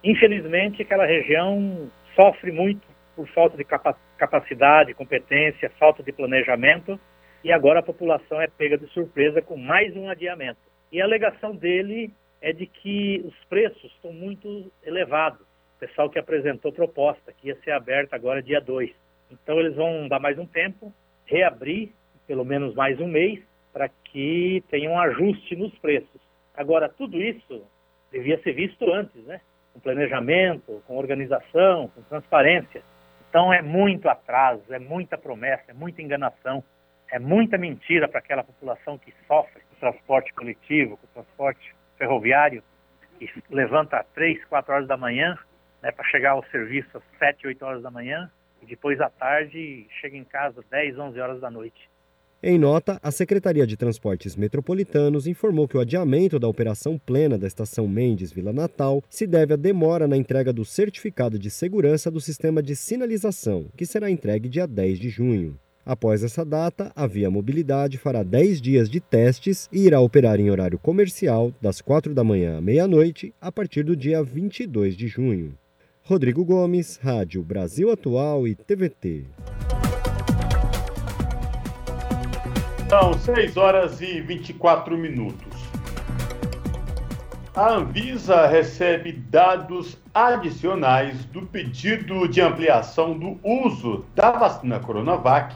Infelizmente, aquela região sofre muito por falta de capacidade, competência, falta de planejamento, e agora a população é pega de surpresa com mais um adiamento. E a alegação dele é de que os preços estão muito elevados. Pessoal que apresentou proposta, que ia ser aberta agora dia 2. Então eles vão dar mais um tempo, reabrir pelo menos mais um mês, para que tenha um ajuste nos preços. Agora, tudo isso devia ser visto antes, né? Com planejamento, com organização, com transparência. Então é muito atraso, é muita promessa, é muita enganação, é muita mentira para aquela população que sofre com o transporte coletivo, com o transporte ferroviário, que levanta às 3, 4 horas da manhã né, para chegar ao serviço às 7, 8 horas da manhã e depois à tarde chega em casa às 10, 11 horas da noite. Em nota, a Secretaria de Transportes Metropolitanos informou que o adiamento da operação plena da estação Mendes Vila Natal se deve à demora na entrega do certificado de segurança do sistema de sinalização, que será entregue dia 10 de junho. Após essa data, a Via Mobilidade fará 10 dias de testes e irá operar em horário comercial das 4 da manhã à meia-noite a partir do dia 22 de junho. Rodrigo Gomes, Rádio Brasil Atual e TVT. São 6 horas e 24 minutos. A Anvisa recebe dados adicionais do pedido de ampliação do uso da vacina Coronavac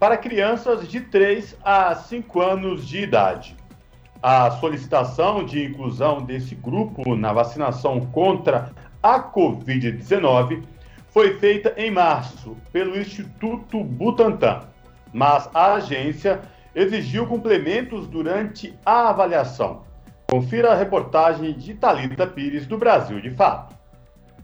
para crianças de 3 a 5 anos de idade. A solicitação de inclusão desse grupo na vacinação contra a Covid-19 foi feita em março pelo Instituto Butantan, mas a agência exigiu complementos durante a avaliação. Confira a reportagem de Talita Pires do Brasil de Fato.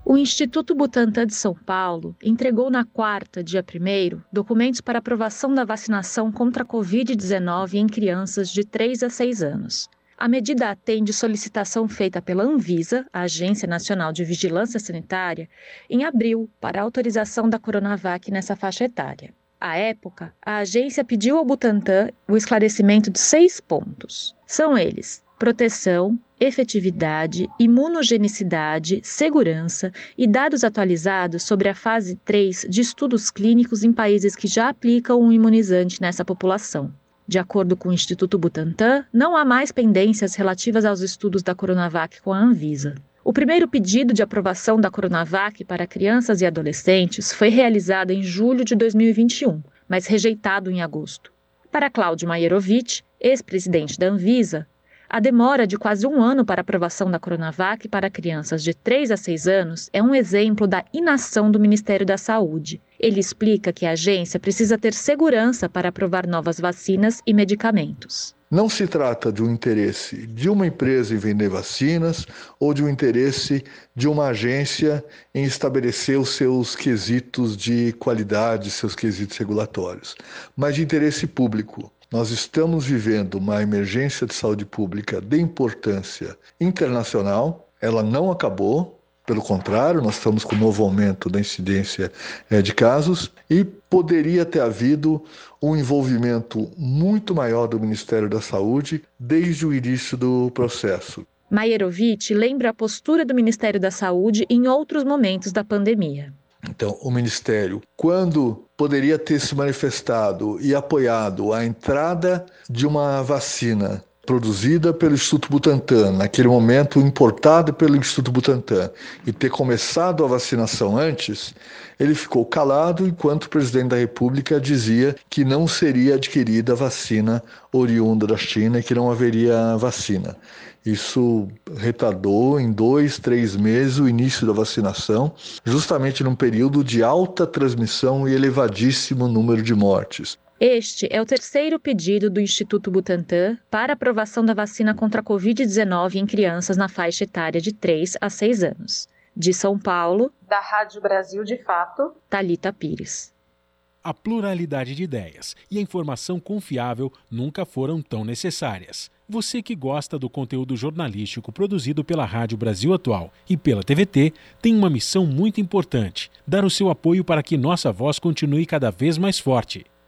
O Instituto Butantan de São Paulo entregou na quarta, dia 1 documentos para aprovação da vacinação contra a Covid-19 em crianças de 3 a 6 anos. A medida atende solicitação feita pela Anvisa, a Agência Nacional de Vigilância Sanitária, em abril para autorização da Coronavac nessa faixa etária. À época, a agência pediu ao Butantan o esclarecimento de seis pontos. São eles: proteção, efetividade, imunogenicidade, segurança e dados atualizados sobre a fase 3 de estudos clínicos em países que já aplicam um imunizante nessa população. De acordo com o Instituto Butantan, não há mais pendências relativas aos estudos da Coronavac com a Anvisa. O primeiro pedido de aprovação da Coronavac para crianças e adolescentes foi realizado em julho de 2021, mas rejeitado em agosto. Para Cláudio Maierovic, ex-presidente da Anvisa, a demora de quase um ano para aprovação da Coronavac para crianças de 3 a 6 anos é um exemplo da inação do Ministério da Saúde. Ele explica que a agência precisa ter segurança para aprovar novas vacinas e medicamentos. Não se trata de um interesse de uma empresa em vender vacinas ou de um interesse de uma agência em estabelecer os seus quesitos de qualidade, seus quesitos regulatórios, mas de interesse público. Nós estamos vivendo uma emergência de saúde pública de importância internacional, ela não acabou, pelo contrário, nós estamos com um novo aumento da incidência é, de casos e poderia ter havido um envolvimento muito maior do Ministério da Saúde desde o início do processo. Maierovic lembra a postura do Ministério da Saúde em outros momentos da pandemia. Então, o Ministério, quando poderia ter se manifestado e apoiado a entrada de uma vacina produzida pelo Instituto Butantan, naquele momento importada pelo Instituto Butantan, e ter começado a vacinação antes, ele ficou calado enquanto o presidente da República dizia que não seria adquirida vacina oriunda da China e que não haveria vacina. Isso retardou em dois, três meses o início da vacinação, justamente num período de alta transmissão e elevadíssimo número de mortes. Este é o terceiro pedido do Instituto Butantan para aprovação da vacina contra a Covid-19 em crianças na faixa etária de 3 a 6 anos. De São Paulo, da Rádio Brasil de Fato, Talita Pires. A pluralidade de ideias e a informação confiável nunca foram tão necessárias. Você que gosta do conteúdo jornalístico produzido pela Rádio Brasil Atual e pela TVT tem uma missão muito importante: dar o seu apoio para que nossa voz continue cada vez mais forte.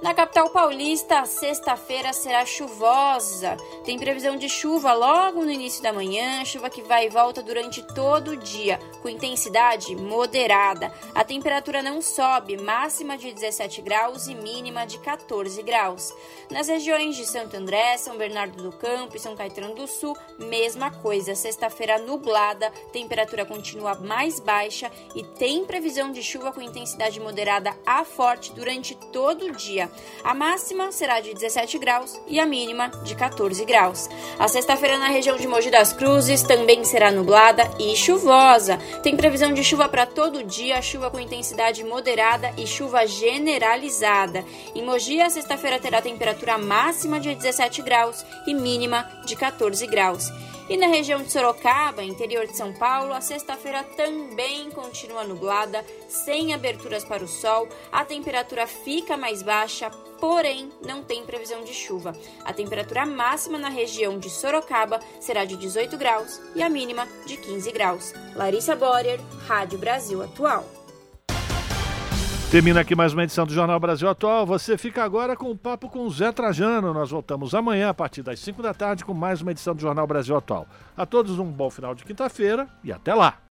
Na capital paulista, sexta-feira será chuvosa. Tem previsão de chuva logo no início da manhã, chuva que vai e volta durante todo o dia, com intensidade moderada. A temperatura não sobe, máxima de 17 graus e mínima de 14 graus. Nas regiões de Santo André, São Bernardo do Campo e São Caetano do Sul, mesma coisa. Sexta-feira nublada, temperatura continua mais baixa e tem previsão de chuva com intensidade moderada a forte durante todo o dia. A máxima será de 17 graus e a mínima de 14 graus. A sexta-feira na região de Mogi das Cruzes também será nublada e chuvosa. Tem previsão de chuva para todo dia, chuva com intensidade moderada e chuva generalizada. Em Mogi, a sexta-feira terá temperatura máxima de 17 graus e mínima de 14 graus. E na região de Sorocaba, interior de São Paulo, a sexta-feira também continua nublada, sem aberturas para o sol. A temperatura fica mais baixa, porém não tem previsão de chuva. A temperatura máxima na região de Sorocaba será de 18 graus e a mínima de 15 graus. Larissa Borer, Rádio Brasil Atual. Termina aqui mais uma edição do Jornal Brasil Atual. Você fica agora com o papo com o Zé Trajano. Nós voltamos amanhã a partir das 5 da tarde com mais uma edição do Jornal Brasil Atual. A todos um bom final de quinta-feira e até lá.